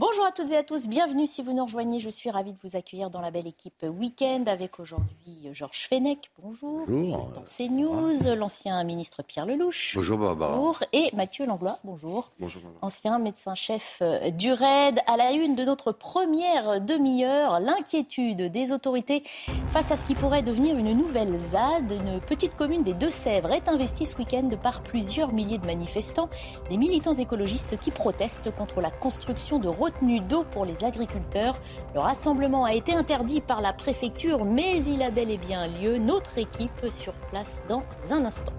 Bonjour à toutes et à tous, bienvenue si vous nous rejoignez. Je suis ravie de vous accueillir dans la belle équipe Week-end avec aujourd'hui Georges Fenech, bonjour. Bonjour. Dans CNews, l'ancien ministre Pierre Lelouch. Bonjour Barbara. Bonjour. Et Mathieu Langlois, bonjour. Bonjour Barbara. Ancien médecin-chef euh, du RAID. À la une de notre première demi-heure, l'inquiétude des autorités face à ce qui pourrait devenir une nouvelle ZAD. Une petite commune des Deux-Sèvres est investie ce week-end par plusieurs milliers de manifestants, des militants écologistes qui protestent contre la construction de retenues d'eau pour les agriculteurs. Le rassemblement a été interdit par la préfecture, mais il a bel et bien lieu. Notre équipe sur place dans un instant.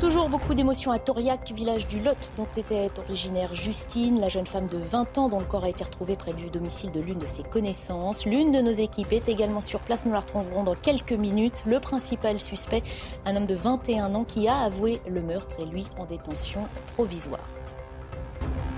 Toujours beaucoup d'émotions à Toriac, village du Lot, dont était originaire Justine, la jeune femme de 20 ans dont le corps a été retrouvé près du domicile de l'une de ses connaissances. L'une de nos équipes est également sur place, nous la retrouverons dans quelques minutes. Le principal suspect, un homme de 21 ans qui a avoué le meurtre et lui en détention provisoire.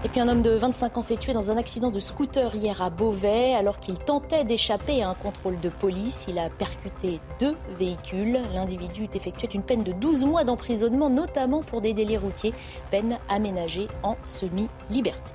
Et puis un homme de 25 ans s'est tué dans un accident de scooter hier à Beauvais alors qu'il tentait d'échapper à un contrôle de police. Il a percuté deux véhicules. L'individu effectuait une peine de 12 mois d'emprisonnement, notamment pour des délits routiers, peine aménagée en semi-liberté.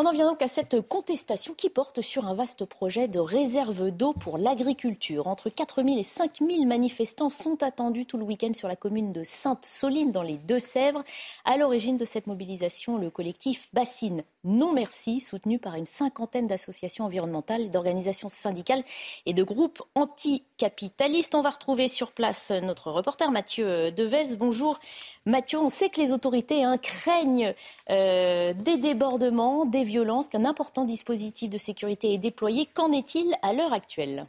On en vient donc à cette contestation qui porte sur un vaste projet de réserve d'eau pour l'agriculture. Entre 4 000 et 5 000 manifestants sont attendus tout le week-end sur la commune de Sainte-Soline dans les Deux-Sèvres. À l'origine de cette mobilisation, le collectif Bassine Non Merci, soutenu par une cinquantaine d'associations environnementales, d'organisations syndicales et de groupes anticapitalistes. On va retrouver sur place notre reporter Mathieu Devez. Bonjour Mathieu, on sait que les autorités hein, craignent euh, des débordements, des violences, qu'un important dispositif de sécurité est déployé. Qu'en est-il à l'heure actuelle?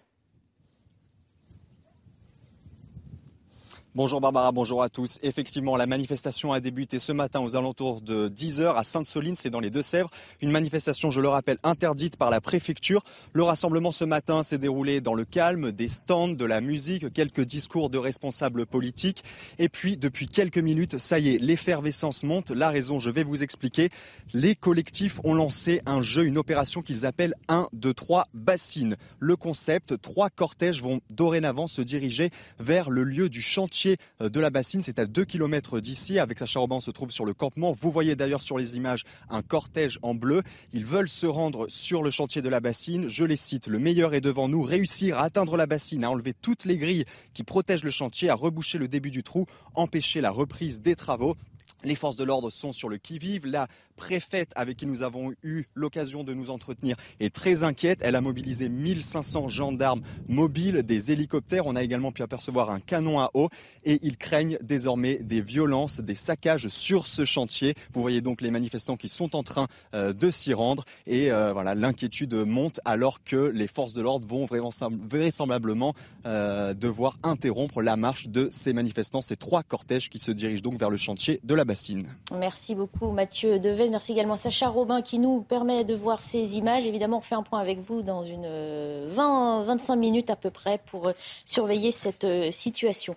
Bonjour Barbara, bonjour à tous. Effectivement, la manifestation a débuté ce matin aux alentours de 10h à Sainte-Soline, c'est dans les Deux-Sèvres. Une manifestation, je le rappelle, interdite par la préfecture. Le rassemblement ce matin s'est déroulé dans le calme, des stands, de la musique, quelques discours de responsables politiques. Et puis, depuis quelques minutes, ça y est, l'effervescence monte. La raison, je vais vous expliquer. Les collectifs ont lancé un jeu, une opération qu'ils appellent 1, 2, 3 bassines. Le concept, trois cortèges vont dorénavant se diriger vers le lieu du chantier de la bassine. C'est à 2 km d'ici. Avec Sacha on se trouve sur le campement. Vous voyez d'ailleurs sur les images un cortège en bleu. Ils veulent se rendre sur le chantier de la bassine. Je les cite. Le meilleur est devant nous. Réussir à atteindre la bassine, à enlever toutes les grilles qui protègent le chantier, à reboucher le début du trou, empêcher la reprise des travaux. Les forces de l'ordre sont sur le qui-vive. La préfète avec qui nous avons eu l'occasion de nous entretenir est très inquiète. Elle a mobilisé 1500 gendarmes mobiles, des hélicoptères. On a également pu apercevoir un canon à eau et ils craignent désormais des violences, des saccages sur ce chantier. Vous voyez donc les manifestants qui sont en train euh, de s'y rendre et euh, voilà l'inquiétude monte alors que les forces de l'ordre vont vraisemblablement euh, devoir interrompre la marche de ces manifestants, ces trois cortèges qui se dirigent donc vers le chantier de la bassine. Merci beaucoup Mathieu Devez. Merci également Sacha Robin qui nous permet de voir ces images. Évidemment, on fait un point avec vous dans une 20-25 minutes à peu près pour surveiller cette situation.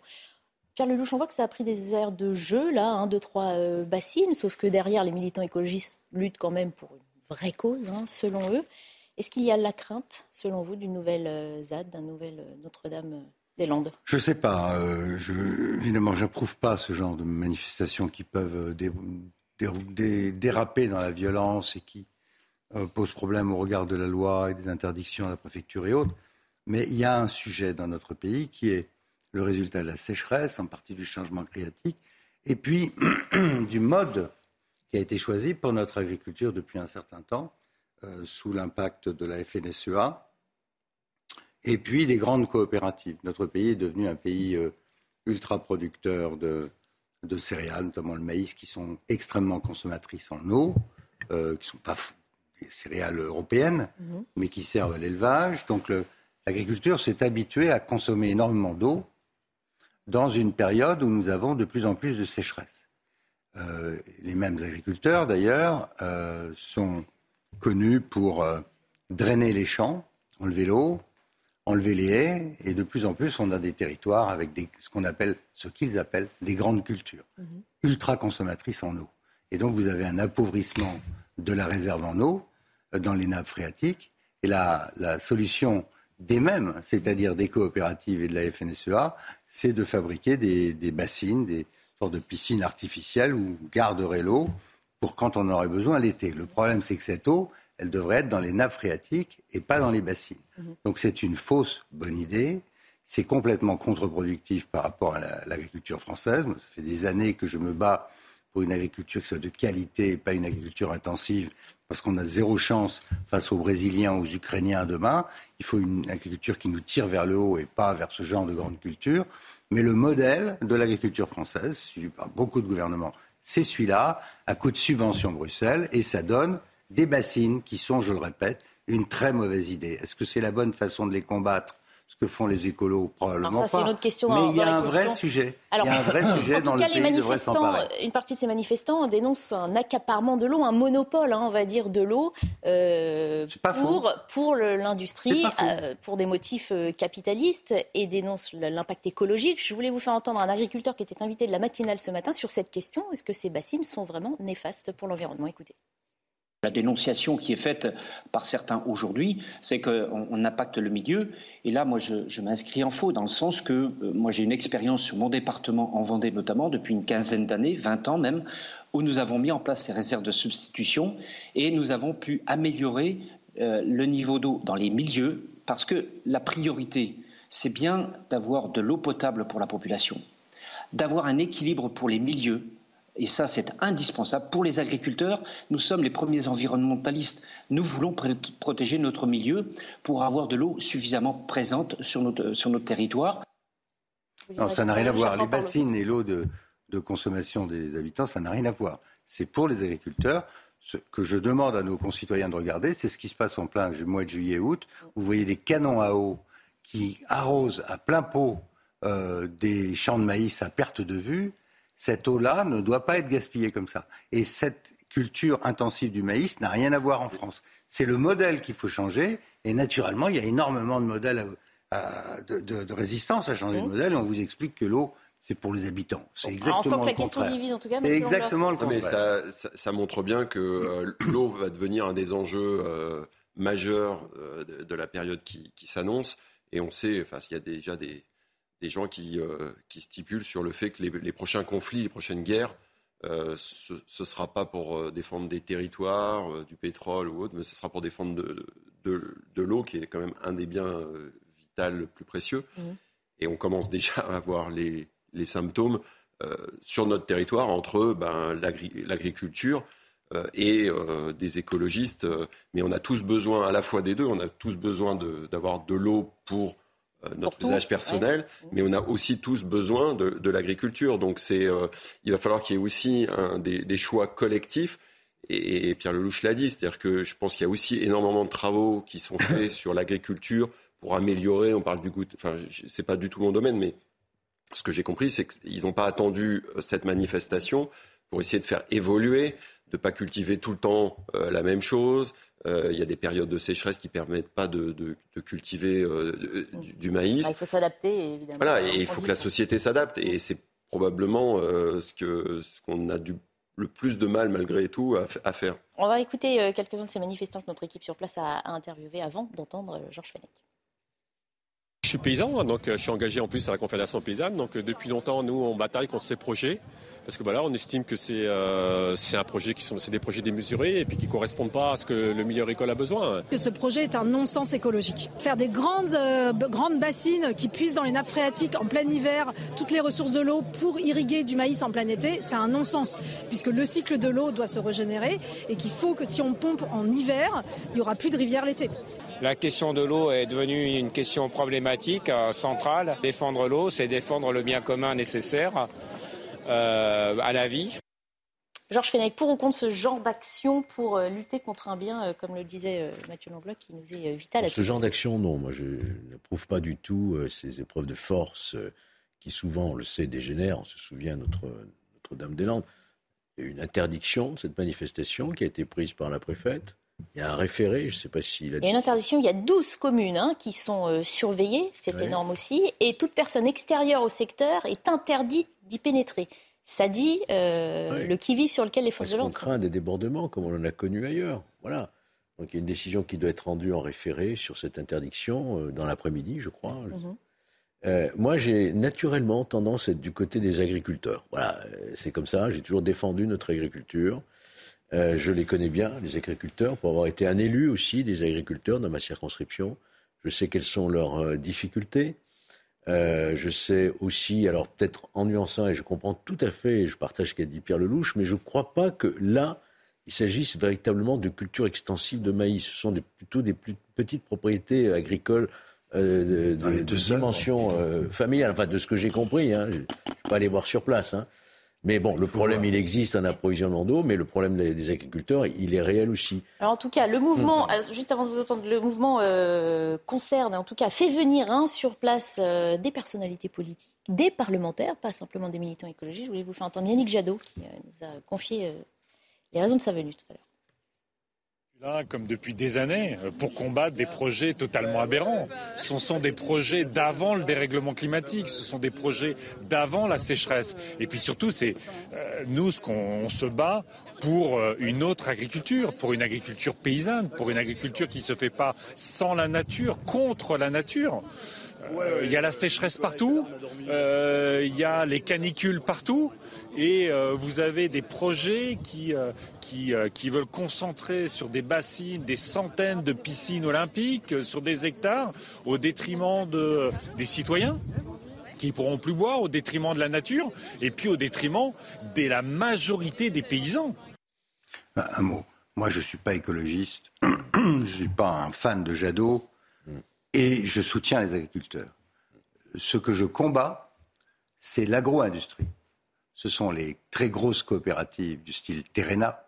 Pierre Lelouch, on voit que ça a pris des airs de jeu, là, un, deux, trois euh, bassines, sauf que derrière, les militants écologistes luttent quand même pour une vraie cause, hein, selon eux. Est-ce qu'il y a la crainte, selon vous, d'une nouvelle euh, ZAD, d'un nouvel euh, Notre-Dame des Landes? Je ne sais pas. Euh, évidemment, je n'approuve pas ce genre de manifestations qui peuvent dé, dé, déraper dans la violence et qui euh, posent problème au regard de la loi et des interdictions à la préfecture et autres. Mais il y a un sujet dans notre pays qui est le résultat de la sécheresse, en partie du changement climatique, et puis du mode qui a été choisi pour notre agriculture depuis un certain temps, euh, sous l'impact de la FNSEA, et puis des grandes coopératives. Notre pays est devenu un pays euh, ultra producteur de, de, céréales, notamment le maïs, qui sont extrêmement consommatrices en eau, euh, qui ne sont pas des céréales européennes, mmh. mais qui servent à l'élevage. Donc l'agriculture s'est habituée à consommer énormément d'eau dans une période où nous avons de plus en plus de sécheresse. Euh, les mêmes agriculteurs, d'ailleurs, euh, sont connus pour drainer les champs, enlever l'eau, enlever les haies, et de plus en plus, on a des territoires avec ce qu'on appelle, ce qu'ils appellent des grandes cultures, mhm. ultra consommatrices en eau. Et donc, vous avez un appauvrissement de la réserve en eau dans les nappes phréatiques. Et la, la solution des mêmes, c'est-à-dire des coopératives et de la FNSEA, c'est de fabriquer des, des, bassines, des sortes de piscines artificielles où garderait l'eau pour quand on aurait besoin l'été. Le problème, c'est que cette eau, elle devrait être dans les nappes phréatiques et pas dans les bassines. Mhm. Donc c'est une fausse bonne idée. C'est complètement contre-productif par rapport à l'agriculture française. ça fait des années que je me bats pour une agriculture qui soit de qualité et pas une agriculture intensive, parce qu'on a zéro chance face aux Brésiliens, aux Ukrainiens demain. Il faut une agriculture qui nous tire vers le haut et pas vers ce genre de grande culture. Mais le modèle de l'agriculture française, suivi par beaucoup de gouvernements, c'est celui-là, à coup de subvention Bruxelles, et ça donne des bassines qui sont, je le répète, une très mauvaise idée. Est-ce que c'est la bonne façon de les combattre ce que font les écolos Probablement ça, pas. Une autre question Mais il y a un vrai sujet. il y a un vrai sujet dans le pays manifestants, Une partie de ces manifestants dénoncent un accaparement de l'eau, un monopole, hein, on va dire, de l'eau euh, pour, pour l'industrie, euh, pour des motifs euh, capitalistes et dénoncent l'impact écologique. Je voulais vous faire entendre un agriculteur qui était invité de la matinale ce matin sur cette question. Est-ce que ces bassines sont vraiment néfastes pour l'environnement? Écoutez. La dénonciation qui est faite par certains aujourd'hui, c'est qu'on impacte le milieu. Et là, moi, je, m'inscris en faux, dans le sens que euh, moi, j'ai une expérience sur mon département, en Vendée notamment, depuis une quinzaine d'années, 20 ans même, où nous avons mis en place ces réserves de substitution et nous avons pu améliorer euh, le niveau d'eau dans les milieux, parce que la priorité, c'est bien d'avoir de l'eau potable pour la population, d'avoir un équilibre pour les milieux, et ça, c'est indispensable. Pour les agriculteurs, nous sommes les premiers environnementalistes. Nous voulons protéger notre milieu pour avoir de l'eau suffisamment présente sur notre, sur notre territoire. Non, ça n'a rien à voir. Les bassines et l'eau de, de, consommation des habitants, ça n'a rien à voir. C'est pour les agriculteurs. Ce que je demande à nos concitoyens de regarder, c'est ce qui se passe en plein mois de juillet-août. Vous voyez des canons à eau qui arrosent à plein pot euh, des champs de maïs à perte de vue cette eau-là ne doit pas être gaspillée comme ça. Et cette culture intensive du maïs n'a rien à voir en France. C'est le modèle qu'il faut changer. Et naturellement, il y a énormément de modèles de, résistance à changer de mmh. modèle. Et on vous explique que l'eau, c'est pour les habitants. C'est exactement, le contraire. en tout cas, exactement le contraire. Mais ça, montre bien que euh, l'eau va devenir un des enjeux euh, majeurs euh, de, la période qui, qui s'annonce. Et on sait, enfin, il y a déjà des, des gens qui, euh, qui stipulent sur le fait que les, prochains conflits, les prochaines guerres, euh, ce ne sera pas pour euh, défendre des territoires, du pétrole ou autre, mais ce sera pour défendre de, de, l'eau, qui est quand même un des biens vitaux le plus précieux. Mmh. Et on commence déjà à avoir les, les symptômes sur notre territoire entre ben, l'agriculture et des écologistes. mais on a tous besoin à la fois des deux. On a tous besoin d'avoir de l'eau pour euh, notre usage personnel, mais on a aussi tous besoin de, l'agriculture. Donc c'est, euh, il va falloir qu'il y ait aussi un, des, choix collectifs. Et, Pierre Lelouch l'a dit, c'est-à-dire que je pense qu'il y a aussi énormément de travaux qui sont faits sur l'agriculture pour améliorer. On parle du goût, enfin c'est pas du tout mon domaine, mais ce que j'ai compris, c'est qu'ils n'ont pas attendu euh, cette manifestation pour essayer de faire évoluer, de pas cultiver tout le temps la même chose, euh, il y a des périodes de sécheresse qui ne permettent pas de, cultiver euh, du, maïs. Ah, il faut s'adapter, évidemment. Voilà, et il faut que la société s'adapte. Et c'est probablement euh, ce qu'on ce qu'on a du, le plus de mal, malgré tout, à, faire. On va écouter quelques-uns de ces manifestants que notre équipe sur place a, interviewé avant d'entendre Georges Fenech. Je suis paysan, donc je suis engagé en plus à la Confédération paysanne. Donc depuis longtemps, nous, on bataille contre ces projets parce que voilà, on estime que c'est euh, un projet qui sont c'est des projets démesurés et puis qui correspondent pas à ce que le milieu agricole a besoin. Que ce projet est un non-sens écologique. Faire des grandes euh, grandes bassines qui puissent dans les nappes phréatiques en plein hiver toutes les ressources de l'eau pour irriguer du maïs en plein été, c'est un non-sens puisque le cycle de l'eau doit se régénérer et qu'il faut que si on pompe en hiver, il y aura plus de rivière l'été. La question de l'eau est devenue une question problématique, euh, centrale. Défendre l'eau, c'est défendre le bien commun nécessaire. Euh, à la vie. Georges Fenech, pour ou contre ce genre d'action pour euh, lutter contre un bien, euh, comme le disait Mathieu Lambloc, qui nous est vital à Ce genre d'action, non. Moi, je, n'approuve pas du tout ces épreuves de force qui souvent, on le sait, dégénère. On se souvient Notre, Notre-Dame-des-Landes. Il y a eu une interdiction de cette manifestation qui a été prise par la préfète. Il y a un référé, je ne sais pas s'il a... Il y a une interdiction, il y a 12 communes hein, qui sont euh, surveillées, c'est énorme aussi, et toute personne extérieure au secteur est interdite d'y pénétrer. Ça dit euh, le qui-vive sur lequel les forces de l'ordre... On craint des débordements, comme on en a connu ailleurs. Voilà. Donc il y a une décision qui doit être rendue en référé sur cette interdiction euh, dans l'après-midi, je crois. Mhm. moi, j'ai naturellement tendance à être du côté des agriculteurs. Voilà, c'est comme ça. J'ai toujours défendu notre agriculture. Euh, je les connais bien, les agriculteurs, pour avoir été un élu aussi des agriculteurs dans ma circonscription. Je sais quelles sont leurs euh, difficultés. Euh, je sais aussi, alors peut-être en nuançant, et je comprends tout à fait, et je partage ce qu'a dit Pierre Lelouch, mais je ne crois pas que là, il s'agisse véritablement de culture extensive de maïs. Ce sont plutôt des plus petites propriétés agricoles de, dimension familiale, enfin de ce que j'ai compris. Hein. Je ne vais pas aller voir sur place. Hein. Mais bon, le problème, il existe en approvisionnement d'eau, mais le problème des, agriculteurs, il est réel aussi. Alors en tout cas, le mouvement, juste avant de vous entendre, le mouvement euh, concerne, en tout cas, fait venir hein, sur place euh, des personnalités politiques, des parlementaires, pas simplement des militants écologistes. Je voulais vous faire entendre Yannick Jadot, qui euh, nous a confié les raisons de sa venue tout à l'heure comme depuis des années, euh, pour combattre des projets totalement aberrants. Ce sont des projets d'avant le dérèglement climatique, ce sont des projets d'avant la sécheresse. Et puis surtout, c'est euh, nous ce qu'on se bat pour euh, une autre agriculture, pour une agriculture paysanne, pour une agriculture qui ne se fait pas sans la nature, contre la nature. Il y a la sécheresse partout, il y a les canicules partout, et vous avez des projets qui, euh, qui, veulent concentrer sur des bassines, des centaines de piscines olympiques, euh, sur des hectares, au détriment de, des citoyens qui ne pourront plus boire, au détriment de la nature, et puis au détriment de la majorité des paysans. Un mot. Moi, je ne suis pas écologiste, je ne suis pas un fan de Jadot, et je soutiens les agriculteurs. Ce que je combats, c'est l'agro-industrie. Ce sont les très grosses coopératives du style Terena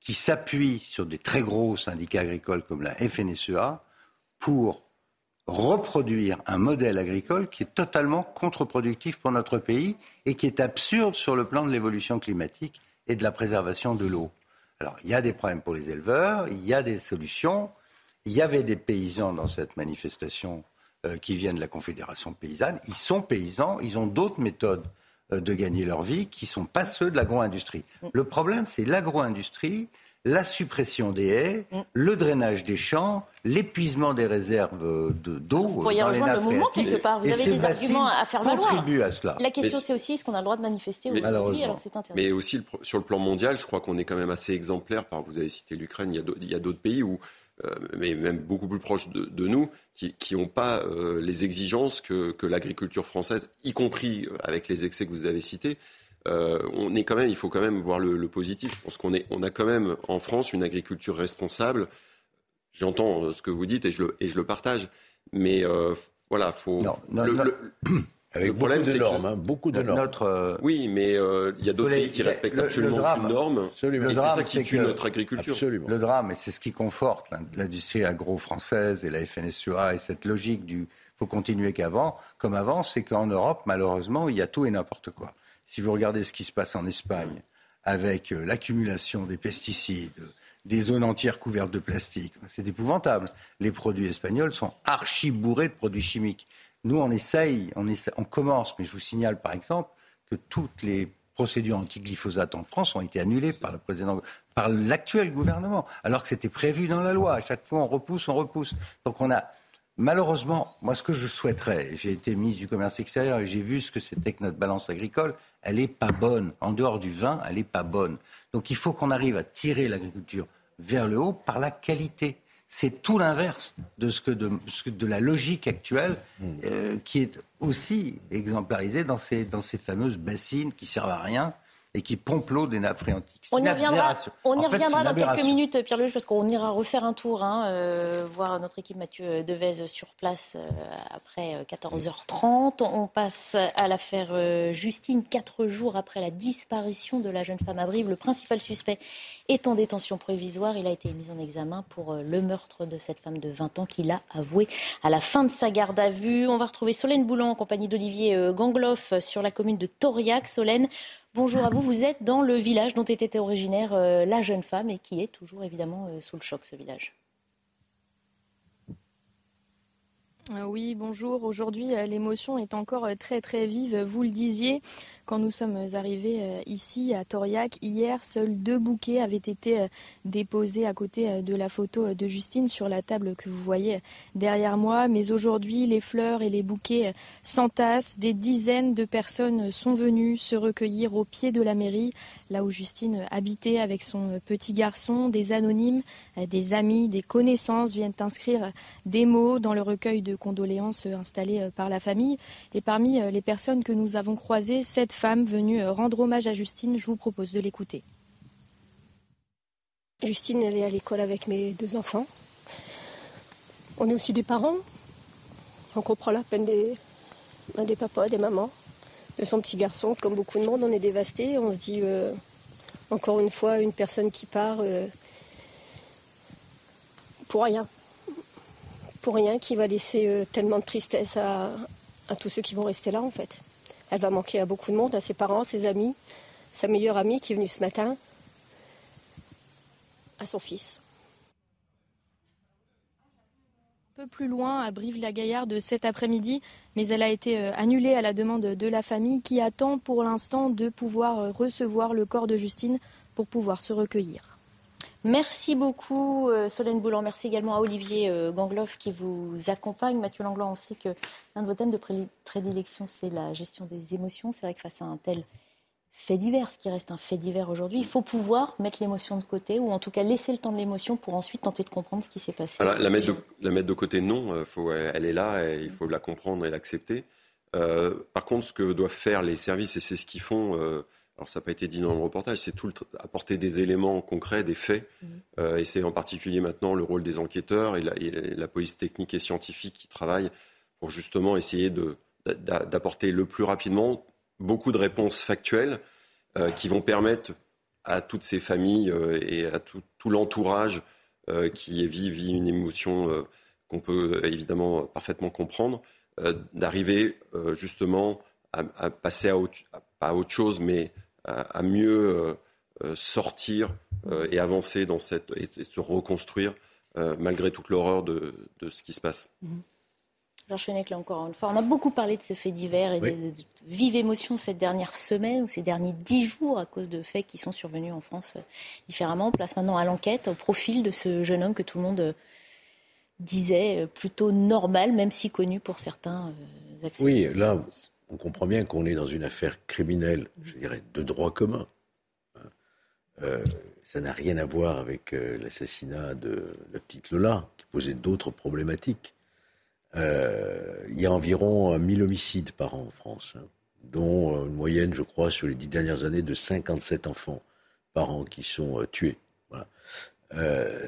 qui s'appuie sur des très gros syndicats agricoles comme la FNSEA pour reproduire un modèle agricole qui est totalement contre-productif pour notre pays et qui est absurde sur le plan de l'évolution climatique et de la préservation de l'eau. Alors, il y a des problèmes pour les éleveurs, il y a des solutions. Il y avait des paysans dans cette manifestation euh, qui viennent de la Confédération paysanne. Ils sont paysans, ils ont d'autres méthodes euh, de gagner leur vie qui ne sont pas ceux de l'agro-industrie. Mm. Le problème, c'est l'agro-industrie, la suppression des haies, mm. le drainage des champs, l'épuisement des réserves d'eau. Vous pourriez rejoindre le mouvement quelque part. Vous avez des arguments à faire valoir. à cela. La question, c'est aussi est-ce qu'on a le droit de manifester mais, aujourd'hui alors que c'est interdit Mais aussi, sur le plan mondial, je crois qu'on est quand même assez exemplaire. Vous avez cité l'Ukraine, il y a d'autres pays où euh, mais même beaucoup plus proches de, nous, qui n'ont pas euh, les exigences que, l'agriculture française, y compris euh, avec les excès que vous avez cités. on est quand même, il faut quand même voir le, positif. Je pense qu'on on a quand même en France une agriculture responsable. J'entends ce que vous dites et je le, et je le partage, mais voilà, faut. Non, non, avec le problème, beaucoup de normes, hein, beaucoup de normes. Notre, euh, Oui, mais euh, il y a d'autres pays qui respectent absolument aucune norme. Absolument. Et c'est ça qui tue notre agriculture. Absolument. Le drame, et c'est ce qui conforte l'industrie agro-française et la FNSEA et cette logique du faut continuer qu'avant, comme avant, c'est qu'en Europe, malheureusement, il y a tout et n'importe quoi. Si vous regardez ce qui se passe en Espagne, avec euh, l'accumulation des pesticides, des zones entières couvertes de plastique, c'est épouvantable. Les produits espagnols sont archi bourrés de produits chimiques. Nous, on essaye, on, commence, mais je vous signale par exemple que toutes les procédures anti-glyphosate en France ont été annulées par le président, par l'actuel gouvernement, alors que c'était prévu dans la loi. À chaque fois, on repousse, on repousse. Donc on a, malheureusement, moi, ce que je souhaiterais, j'ai été ministre du Commerce extérieur et j'ai vu ce que c'était que notre balance agricole, elle n'est pas bonne. En dehors du vin, elle n'est pas bonne. Donc il faut qu'on arrive à tirer l'agriculture vers le haut par la qualité c'est tout l'inverse de ce que de, la logique actuelle hmm. euh, qui est aussi exemplarisée dans ces, dans ces fameuses bassines qui servent à rien et qui pompe l'eau des nappes phréatiques. On y reviendra, on y reviendra dans quelques minutes, Pierre Lelouch, parce qu'on ira refaire un tour, hein, euh, voir notre équipe Mathieu Devez sur place euh, après 14h30. On passe à l'affaire euh, Justine, quatre jours après la disparition de la jeune femme à Brive. Le principal suspect est en détention provisoire. Il a été mis en examen pour le meurtre de cette femme de 20 ans qu'il a avoué à la fin de sa garde à vue. On va retrouver Solène Boulan en compagnie d'Olivier Gangloff sur la commune de Toriac. Solène, Bonjour à vous. Vous êtes dans le village dont était originaire euh, la jeune femme et qui est toujours évidemment euh, sous le choc, ce village. Euh, oui, bonjour. Aujourd'hui, l'émotion est encore très très vive. Vous le disiez, quand nous sommes arrivés euh, ici à Toriac, hier, seuls deux bouquets avaient été euh, déposés à côté euh, de la photo de Justine sur la table que vous voyez derrière moi. Mais aujourd'hui, les fleurs et les bouquets s'entassent. Des dizaines de personnes sont venues se recueillir au pied de la mairie, là où Justine habitait avec son petit garçon. Des anonymes, des amis, des connaissances viennent inscrire des mots dans le recueil de condoléances installé par la famille. Et parmi les personnes que nous avons croisées, cette femme venue euh, rendre hommage à Justine. Je vous propose de l'écouter. Justine, elle est à l'école avec mes deux enfants. On est aussi des parents. On comprend la peine des, ben, des papas, des mamans, de son petit garçon. Comme beaucoup de monde, on est dévasté. On se dit, euh, encore une fois, une personne qui part euh, pour rien. Rien, qui va laisser tellement de tristesse à, tous ceux qui vont rester là, en fait. Elle va manquer à beaucoup de monde, à ses parents, ses amis, sa meilleure amie qui est venue ce matin, à son fils. Peu plus loin, à Brive-la-Gaillarde cet après-midi, mais elle a été euh, annulée à la demande de la famille qui attend pour l'instant de pouvoir euh, recevoir le corps de Justine pour pouvoir se recueillir. Merci beaucoup euh, Solène Boulan. Merci également à Olivier euh, Gangloff qui vous accompagne. Mathieu Langlois, on sait que l'un de vos thèmes de prédilection, c'est la gestion des émotions. C'est vrai que face à un tel fait divers, ce qui reste un fait divers aujourd'hui, il faut pouvoir mettre l'émotion de côté ou en tout cas laisser le temps de l'émotion pour ensuite tenter de comprendre ce qui s'est passé. la, mettre de, côté, non. Euh, elle est là et il faut la comprendre et l'accepter. par contre, ce que doivent faire les services, et c'est ce qu'ils font alors ça n'a pas été dit dans le reportage, c'est tout apporter des éléments concrets, des faits, mmh. euh, et c'est en particulier maintenant le rôle des enquêteurs et la, police technique et scientifique qui travaillent pour justement essayer d'apporter le plus rapidement beaucoup de réponses factuelles euh, qui vont permettre à toutes ces familles euh, et à tout, l'entourage qui vit, vit, une émotion qu'on peut évidemment parfaitement comprendre, d'arriver justement à, passer à pas à autre chose, mais à, mieux euh, euh, sortir euh, et avancer dans cette et, se reconstruire malgré toute l'horreur de, ce qui se passe. Mhm. Georges Fenech, là encore une fois, on a beaucoup parlé de ces faits divers et de, vives émotions cette dernière semaine ou ces derniers dix jours à cause de faits qui sont survenus en France différemment. place maintenant à l'enquête, au profil de ce jeune homme que tout le monde disait plutôt normal, même si connu pour certains accès. Oui, là, on comprend bien qu'on est dans une affaire criminelle, je dirais, de droit commun. Euh, ça n'a rien à voir avec euh, l'assassinat de la petite Lola, qui posait d'autres problématiques. Euh, il y a environ 1000 homicides par an en France, hein, dont une moyenne, je crois, sur les dix dernières années, de 57 enfants par an qui sont tués.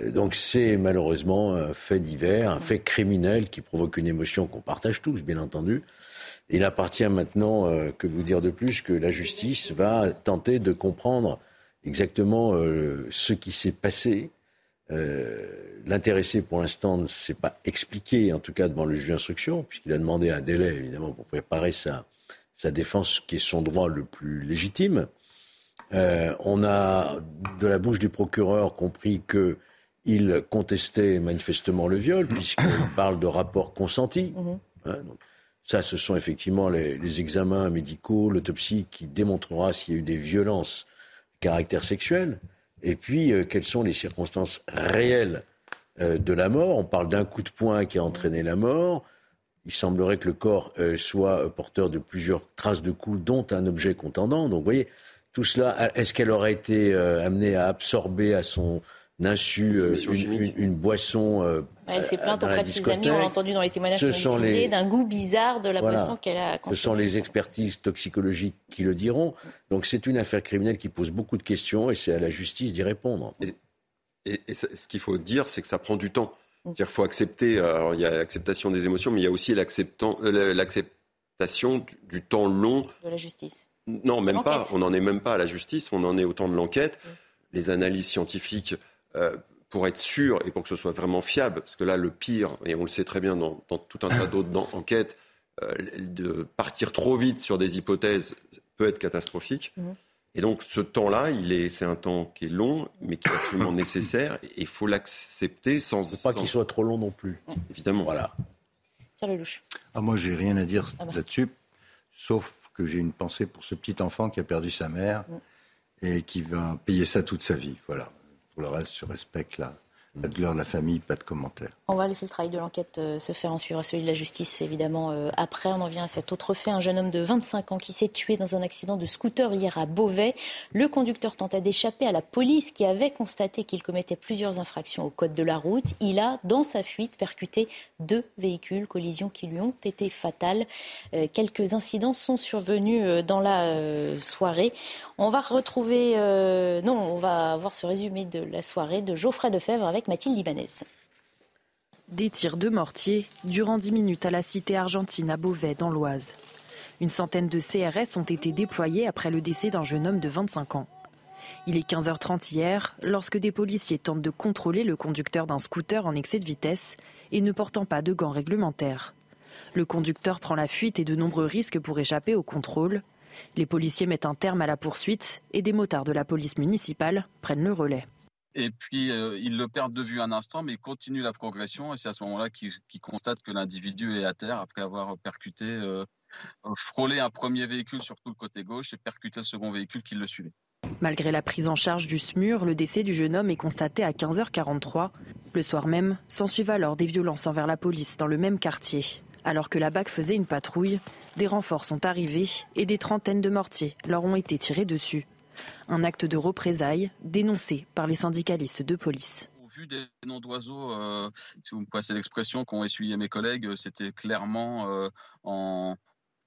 donc c'est malheureusement un fait divers, un fait criminel qui provoque une émotion qu'on partage tous, bien entendu, il appartient maintenant, euh, que vous dire de plus, que la justice va tenter de comprendre exactement euh, ce qui s'est passé. Euh, l'intéressé, pour l'instant, ne s'est pas expliqué, en tout cas devant le juge d'instruction, puisqu'il a demandé un délai, évidemment, pour préparer sa, sa défense, qui est son droit le plus légitime. on a, de la bouche du procureur, compris qu'il contestait manifestement le viol, puisqu'il parle de rapport consenti. Mmh. Hein, ça, ce sont effectivement les, examens médicaux, l'autopsie qui démontrera s'il y a eu des violences de caractère sexuel. Et puis, euh, quelles sont les circonstances réelles euh, de la mort? On parle d'un coup de poing qui a entraîné la mort. Il semblerait que le corps euh, soit porteur de plusieurs traces de coups, dont un objet contendant. Donc, vous voyez, tout cela, est-ce qu'elle aurait été amenée à absorber à son insu, euh, une, une, boisson. Euh, elle s'est plainte auprès de ses amis, on l'a entendu dans les témoignages les... d'un goût bizarre de la boisson qu'elle a consommée. Ce sont les expertises toxicologiques qui le diront. Donc c'est une affaire criminelle qui pose beaucoup de questions et c'est à la justice d'y répondre. Et, et, ce qu'il faut dire, c'est que ça prend du temps. Mm. C'est-à-dire qu'il faut accepter, alors il y a l'acceptation des émotions, mais il y a aussi euh, l'acceptation du, temps long. De la justice. Non, même pas. On n'en est même pas à la justice, on en est au temps de l'enquête. Mm. Les analyses scientifiques, euh, pour être sûr et pour que ce soit vraiment fiable, parce que là, le pire, et on le sait très bien dans, tout un tas d'autres enquêtes, euh, de partir trop vite sur des hypothèses peut être catastrophique. Mm. Et donc ce temps-là, il est, c'est un temps qui est long, mais qui est absolument nécessaire. Et il faut l'accepter sans. Pas qu'il soit trop long non plus. Évidemment. Voilà. Pierre Lelouch. Ah, moi, j'ai rien à dire ah bah. là-dessus, sauf que j'ai une pensée pour ce petit enfant qui a perdu sa mère mm. et qui va payer ça toute sa vie. Voilà. Le reste, je respecte là. Pas de l'heure de la famille, pas de commentaires. On va laisser le travail de l'enquête euh, se faire en suivre à celui de la justice, évidemment. Euh, après, on en vient à cet autre fait. Un jeune homme de 25 ans qui s'est tué dans un accident de scooter hier à Beauvais. Le conducteur tenta d'échapper à la police qui avait constaté qu'il commettait plusieurs infractions au code de la route. Il a, dans sa fuite, percuté deux véhicules, collisions qui lui ont été fatales. Euh, quelques incidents sont survenus dans la soirée. On va retrouver, non, on va voir ce résumé de la soirée de Geoffrey Defebvre avec Mathilde Ibanez. Des tirs de mortier durant 10 minutes à la cité argentine à Beauvais, dans l'Oise. Une centaine de CRS ont été déployés après le décès d'un jeune homme de 25 ans. Il est 15h30 hier lorsque des policiers tentent de contrôler le conducteur d'un scooter en excès de vitesse et ne portant pas de gants réglementaires. Le conducteur prend la fuite et de nombreux risques pour échapper au contrôle. Les policiers mettent un terme à la poursuite et des motards de la police municipale prennent le relais. Et puis, euh, il le perd de vue un instant, mais il continue la progression. Et c'est à ce moment-là qu'il constate que l'individu est à terre après avoir percuté, euh, frôlé un premier véhicule sur tout le côté gauche et percuté le second véhicule qui le suivait. Malgré la prise en charge du SMUR, le décès du jeune homme est constaté à 15h43. Le soir même, s'ensuivent alors des violences envers la police dans le même quartier. Alors que la BAC faisait une patrouille, des renforts sont arrivés et des trentaines de mortiers leur ont été tirés dessus. Un acte de représailles dénoncé par les syndicalistes de police Au vu des noms d'oiseaux, euh, si vous me passez l'expression qu'ont essuyé mes collègues, euh, c'était clairement euh, en,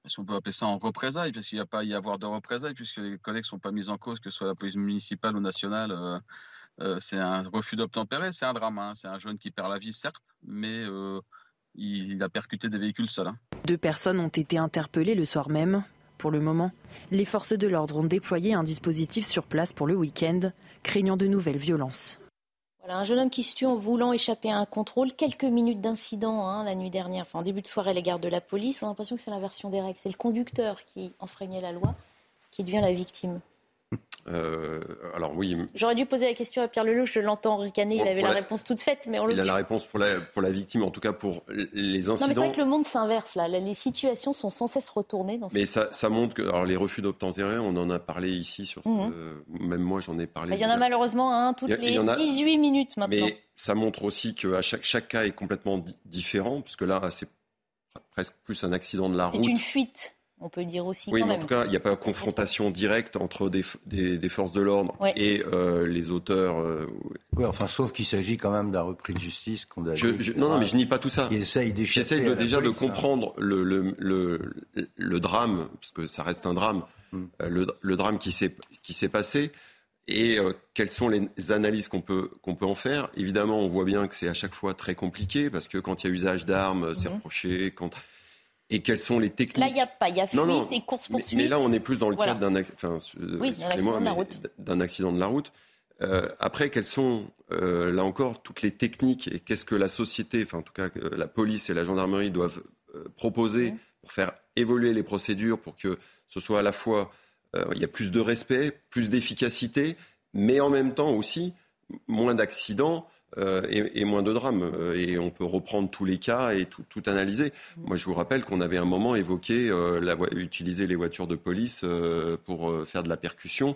si on peut appeler ça en représailles, parce qu'il n'y a pas à y avoir de représailles, puisque les collègues ne sont pas mis en cause, que ce soit la police municipale ou nationale. c'est un refus d'obtempérer, c'est un drame. Hein. C'est un jeune qui perd la vie, certes, mais il, a percuté des véhicules seuls. Hein. Deux personnes ont été interpellées le soir même pour le moment, les forces de l'ordre ont déployé un dispositif sur place pour le week-end, craignant de nouvelles violences. Voilà, un jeune homme qui se tue en voulant échapper à un contrôle. Quelques minutes d'incident hein, la nuit dernière, enfin en début de soirée, les gardes de la police. On a l'impression que c'est l'inversion des règles. C'est le conducteur qui enfreignait la loi qui devient la victime. Euh, alors oui. J'aurais dû poser la question à Pierre Lelouch, je l'entends ricaner, il avait la, réponse toute faite, mais on Il a la réponse pour la, pour la victime, en tout cas pour les incidents. Non, mais c'est vrai que le monde s'inverse là. Les situations sont sans cesse retournées. Dans mais ça, ça, montre que alors les refus d'obtempérer, on en a parlé ici sur. Mhm. même moi, j'en ai parlé. Il y en a malheureusement un toutes les 18 minutes maintenant. Mais ça montre aussi que chaque, chaque cas est complètement différent, parce que là, c'est presque plus un accident de la route. C'est une fuite on peut dire aussi. Oui, mais en tout cas, il n'y a pas de confrontation directe entre des, des, forces de l'ordre et euh, les auteurs. Euh, oui, enfin, sauf qu'il s'agit quand même d'un repris de justice condamné. non, non, mais je nie pas tout ça. J'essaye déjà de hein. comprendre le, le, le, le, drame, parce que ça reste un drame, hmm. euh, le, drame qui s'est passé. Et quelles sont les analyses qu'on peut, qu'on peut en faire Évidemment, on voit bien que c'est à chaque fois très compliqué, parce que quand il y a usage d'armes, c'est mhm. reproché. Quand et quelles sont les techniques. Là, il n'y a pas, il y a fuite et course-poursuite. Mais, là, on est plus dans le cadre d'un enfin, accident, de la route. accident de la route. Euh, après, quelles sont, euh, là encore, toutes les techniques et qu'est-ce que la société, enfin en tout cas la police et la gendarmerie doivent euh, proposer mmh. pour faire évoluer les procédures, pour que ce soit à la fois, il y a plus de respect, plus d'efficacité, mais en même temps aussi moins d'accidents euh, et, moins de drames. Euh, et on peut reprendre tous les cas et tout, analyser. Moi, je vous rappelle qu'on avait un moment évoqué euh, la, utiliser les voitures de police pour faire de la percussion.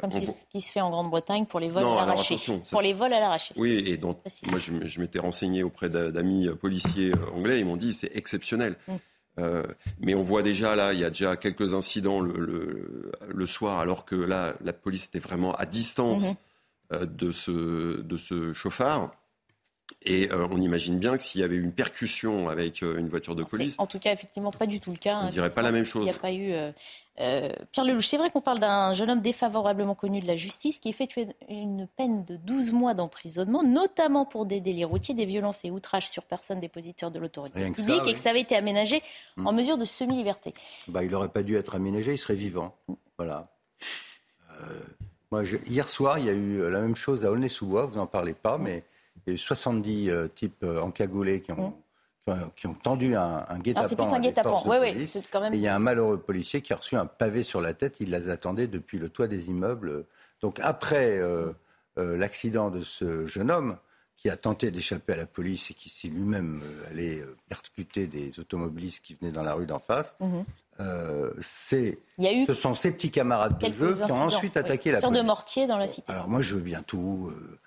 Comme ce qui se fait en Grande-Bretagne pour les vols à l'arraché. Pour les vols à l'arraché. Oui, et donc moi je, m'étais renseigné auprès d'amis policiers anglais, ils m'ont dit c'est exceptionnel. Mm. mais on voit déjà là, il y a déjà quelques incidents le, le, soir, alors que là, la police était vraiment à distance. Euh, de, ce, de ce chauffard. Et euh, on imagine bien que s'il y avait eu une percussion avec euh, une voiture de police, En tout cas, effectivement, pas du tout le cas. on ne dirait pas la même chose. Il n'y a pas eu. euh, euh, Pierre Lelouch, c'est vrai qu'on parle d'un jeune homme défavorablement connu de la justice qui effectuait une peine de 12 mois d'emprisonnement, notamment pour des délits routiers, des violences et outrages sur personne dépositaire de l'autorité ça, publique, oui. et que ça avait été aménagé en mesure de semi-liberté. Bah, il n'aurait pas dû être aménagé, il serait vivant. Voilà. Moi, je- hier soir, il y a eu euh, la même chose à Aulnay-sous-Bois, vous n'en parlez pas, mais il y a eu 70 euh, types euh, encagoulés qui ont, qui ont, qui ont tendu un, un guet-apens. Ah, c'est plus un guet-apens. Oui, oui, c'est quand même. Et il y a un malheureux policier qui a reçu un pavé sur la tête. Il les attendait depuis le toit des immeubles. Donc après euh, l'accident de ce jeune homme qui a tenté d'échapper à la police et qui s'est lui-même allé percuter des automobilistes qui venaient dans la rue d'en face, Mhm. Euh, c'est, ce sont ces petits camarades de jeu qui ont ensuite oui. attaqué la police. de mortier dans la cité. Alors moi, je veux bien tout. euh,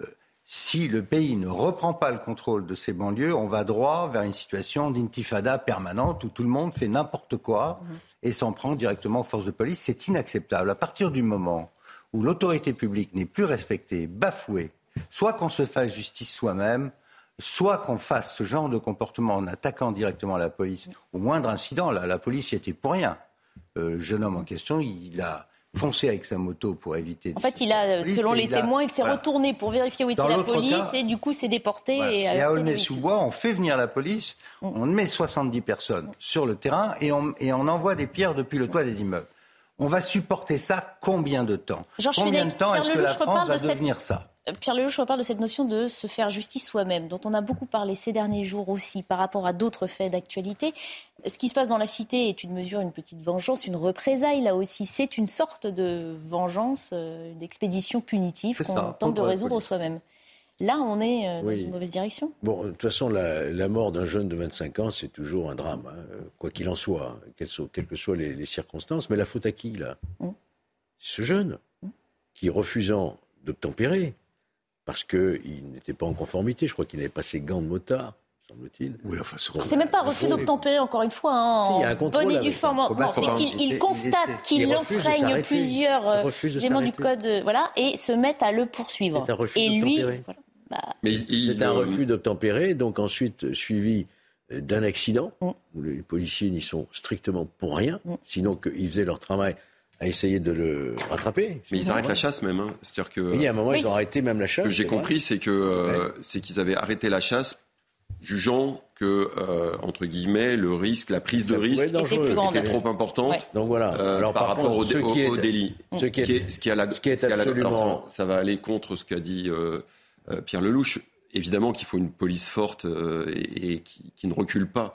euh, si le pays ne reprend pas le contrôle de ses banlieues, on va droit vers une situation d'intifada permanente où tout le monde fait n'importe quoi et s'en prend directement aux forces de police. C'est inacceptable. À partir du moment où l'autorité publique n'est plus respectée, bafouée, soit qu'on se fasse justice soi-même, soit qu'on fasse ce genre de comportement en attaquant directement la police au moindre incident. Là, la police y était pour rien. Euh, le jeune homme en question, il a foncé avec sa moto pour éviter. En fait, il a, euh, selon les a- témoins, il s'est voilà. retourné pour vérifier où était Dans la police cas- et du coup s'est déporté. Voilà. Et, à. Aulnay-sous-Bois, on fait venir la police, Mm. on met 70 personnes sur le terrain et on, et on envoie des pierres depuis le toit des immeubles. On va supporter ça combien de temps? Combien de temps est-ce que la France va cette- devenir ça? Euh, Pierre Lelouch reparle de cette notion de se faire justice soi-même, dont on a beaucoup parlé ces derniers jours aussi par rapport à d'autres faits d'actualité. Ce qui se passe dans la cité est une mesure, une petite vengeance, une représaille là aussi. C'est une sorte de vengeance, euh, d'expédition punitive C'est qu'on tente de résoudre soi-même. Là, on est euh, dans Oui. une mauvaise direction. Bon, de toute façon, la, la mort d'un jeune de 25 ans, c'est toujours un drame, hein, quoi qu'il en soit, hein, quelles, que soient les, les circonstances. Mais la faute à qui, là? C'est ce jeune qui, refusant d'obtempérer, parce qu'il n'était pas en conformité, je crois qu'il n'avait pas ses gants de motard, semble-t-il. Oui, enfin, C'est même pas un refus d'obtempérer, encore une fois, hein, Si, il y a un bonne et due forme. c'est qu'il il il était- constate il qu'il enfreigne plusieurs éléments du code, euh, voilà, et se mettent à le poursuivre. C'est un refus et lui, voilà, bah, Mais il- C'est un euh, refus d'obtempérer, donc ensuite euh, suivi euh, d'un accident, Mm. où les policiers n'y sont strictement pour rien, sinon qu'ils faisaient leur travail à essayer de le rattraper. Mais ils arrêtent la chasse même. hein. C'est-à-dire que. Oui, à un moment, ils ont arrêté même la Ce chasse. que j'ai compris, c'est que euh, c'est qu'ils avaient arrêté la chasse, jugeant que euh, entre guillemets le risque, la prise de Ça risque. Était trop importante. Ouais. Donc voilà. euh, Alors, par par rapport contre, au, ce au- qui est- au délit. ce qui est- ce qui a la- ce qui est ce qui a la- alors, absolument- ça, ça va aller contre ce qu'a dit euh, euh, Pierre Lelouch. Évidemment qu'il faut une police forte euh, et, et qui, qui ne recule pas.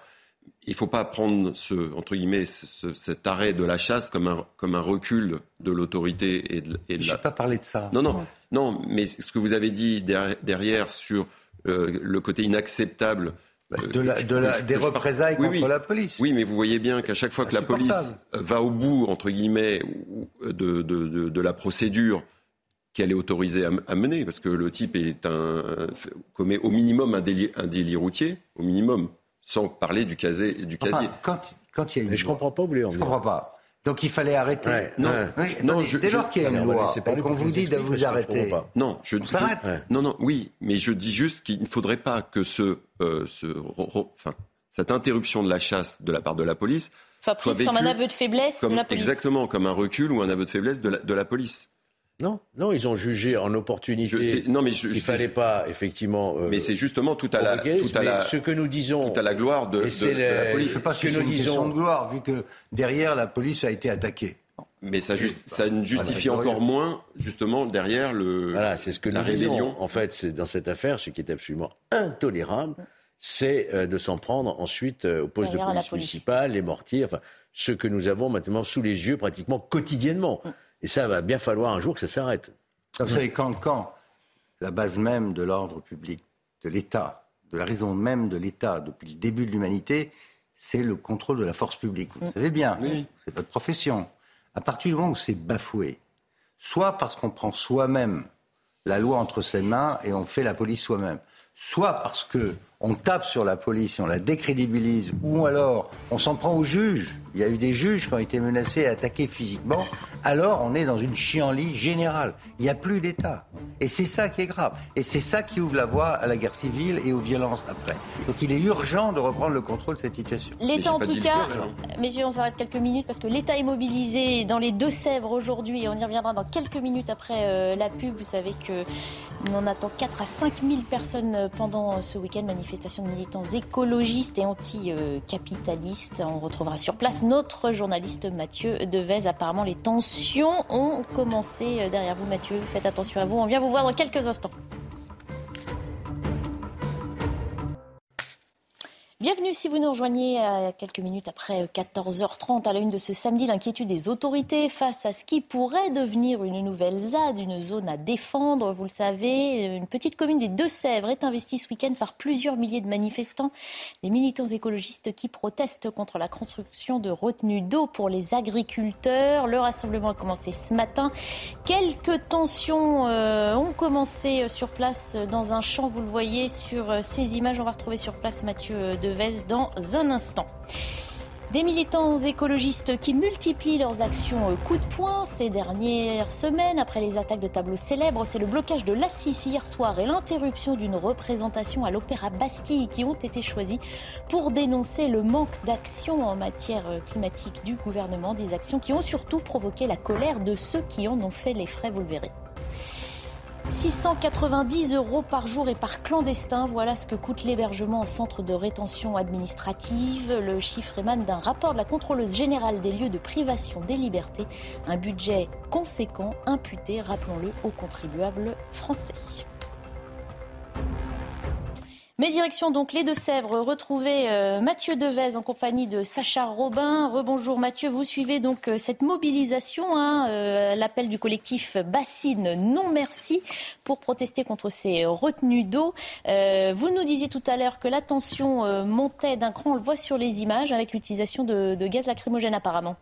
Il ne faut pas prendre ce, entre guillemets, ce- ce- cet arrêt de la chasse comme un, comme un recul de l'autorité et de, et de Je la... n'ai pas parlé de ça. Non, non, non, mais ce que vous avez dit derrière, derrière sur euh, le côté inacceptable. euh, de la- je- de la- je- des représailles oui, contre oui. la police. Oui, mais vous voyez bien qu'à chaque fois que la police va au bout, entre guillemets, de, de, de, de la procédure qu'elle est autorisée à, à mener, parce que le type est un, commet au minimum un délit, un délit routier, au minimum, sans parler du, casé, du Enfin, casier. quand, quand il y a une Mais je loi- comprends pas, vous voulez en Je venir. comprends pas. Donc il fallait arrêter. Ouais, Non, ouais. Oui, non, attendez, je- dès lors qu'il y a une loi qu'on pour vous dit de vous arrêter. Non, je, On s'arrête. Ouais. Non, non, oui, mais je dis juste qu'il ne faudrait pas que ce, euh, ce, ro- ro- enfin, cette interruption de la chasse de la part de la police soit prise comme un aveu de faiblesse comme- de la police. exactement comme un recul ou un aveu de faiblesse de la, de la police. Non, non, ils ont jugé en opportunité. Je sais- non, mais je- il je sais- fallait pas effectivement. euh, Mais c'est justement tout à la, tout à mais la, ce que nous disons. tout à la gloire de, de- de la police. Je sais pas Ce que c'est nous une disons- de gloire, vu que derrière la police a été attaquée. Mais ça, juste, ça ne justifie Voilà, encore moins, justement, derrière le, Voilà, c'est ce que la nous disons. rébellion. En fait, c'est dans cette affaire, ce qui est absolument intolérable, c'est euh, de s'en prendre ensuite euh, au poste Derrière de police, police. municipale, les mortiers, enfin, ce que nous avons maintenant sous les yeux pratiquement quotidiennement. Et ça va bien falloir un jour que ça s'arrête. Vous savez, quand, quand la base même de l'ordre public, de l'État, de la raison même de l'État depuis le début de l'humanité, c'est le contrôle de la force publique. Vous le savez bien, c'est votre profession. À partir du moment où c'est bafoué, soit parce qu'on prend soi-même la loi entre ses mains et on fait la police soi-même, soit parce que on tape sur la police on la décrédibilise, ou alors on s'en prend aux juges. Il y a eu des juges qui ont été menacés et attaqués physiquement. Alors on est dans une chienlit générale. Il n'y a plus d'État. Et c'est ça qui est grave. Et c'est ça qui ouvre la voie à la guerre civile et aux violences après. Donc il est urgent de reprendre le contrôle de cette situation. L'État, en tout cas, messieurs, on s'arrête quelques minutes parce que l'État est mobilisé dans les Deux-Sèvres aujourd'hui et on y reviendra dans quelques minutes après euh, la pub. Vous savez que on attend 4 à 5 000 personnes pendant ce week-end. Manifestation de militants écologistes et anticapitalistes. On retrouvera sur place notre journaliste Mathieu Devez. Apparemment, les tensions ont commencé derrière vous, Mathieu. Faites attention à vous. On vient vous voir dans quelques instants. Bienvenue si vous nous rejoignez à quelques minutes après 14h30 à la une de ce samedi. L'inquiétude des autorités face à ce qui pourrait devenir une nouvelle ZAD, une zone à défendre. Vous le savez, une petite commune des Deux-Sèvres est investie ce week-end par plusieurs milliers de manifestants. Les militants écologistes qui protestent contre la construction de retenues d'eau pour les agriculteurs. Le rassemblement a commencé ce matin. Quelques tensions euh, ont commencé sur place dans un champ. Vous le voyez sur ces images. On va retrouver sur place Mathieu de dans un instant. Des militants écologistes qui multiplient leurs actions coup de poing ces dernières semaines après les attaques de tableaux célèbres. C'est le blocage de l'Assis hier soir et l'interruption d'une représentation à l'Opéra Bastille qui ont été choisis pour dénoncer le manque d'action en matière climatique du gouvernement. Des actions qui ont surtout provoqué la colère de ceux qui en ont fait les frais, vous le verrez. 690 euros par jour et par clandestin, voilà ce que coûte l'hébergement en centre de rétention administrative. Le chiffre émane d'un rapport de la contrôleuse générale des lieux de privation des libertés. Un budget conséquent imputé, rappelons-le, aux contribuables français. Mais direction donc les Deux-Sèvres, retrouver euh, Mathieu Devez en compagnie de Sacha Robin. Rebonjour Mathieu, vous suivez donc euh, cette mobilisation, hein, euh, l'appel du collectif Bassine Non Merci pour protester contre ces retenues d'eau. vous nous disiez tout à l'heure que la tension montait d'un cran, on le voit sur les images, avec l'utilisation de gaz lacrymogène apparemment.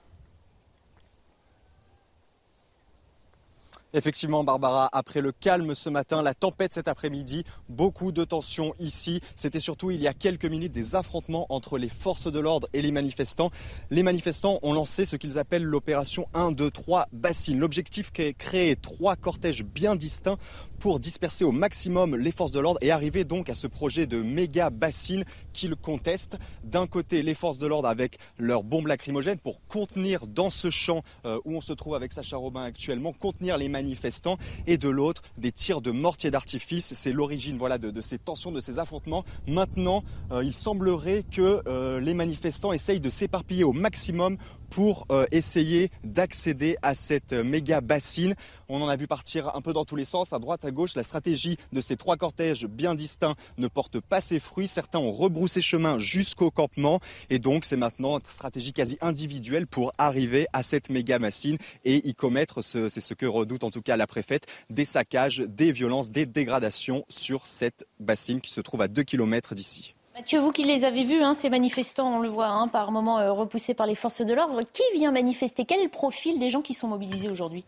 Effectivement, Barbara, après le calme ce matin, la tempête cet après-midi, beaucoup de tensions ici. C'était surtout il y a quelques minutes des affrontements entre les forces de l'ordre et les manifestants. Les manifestants ont lancé ce qu'ils appellent l'opération 1, 2, 3 bassines. L'objectif est créer trois cortèges bien distincts pour disperser au maximum les forces de l'ordre et arriver donc à ce projet de méga bassine qu'ils contestent. D'un côté, les forces de l'ordre avec leurs bombes lacrymogènes pour contenir dans ce champ euh, où on se trouve avec Sacha Robin actuellement, contenir les manifestants et de l'autre, des tirs de mortier d'artifice. C'est l'origine voilà, de, ces tensions, de ces affrontements. Maintenant, euh, il semblerait que euh, les manifestants essayent de s'éparpiller au maximum pour euh, essayer d'accéder à cette méga bassine. On en a vu partir un peu dans tous les sens, à droite, à gauche. La stratégie de ces trois cortèges bien distincts ne porte pas ses fruits. Certains ont rebroussé chemin jusqu'au campement et donc c'est maintenant une stratégie quasi individuelle pour arriver à cette méga bassine et y commettre, c'est ce que redoute en tout cas la préfète, des saccages, des violences, des dégradations sur cette bassine qui se trouve à 2 km d'ici. Mathieu, vous qui les avez vus, hein, ces manifestants, on le voit, hein, par moments euh, repoussés par les forces de l'ordre, qui vient manifester? Quel est le profil des gens qui sont mobilisés aujourd'hui?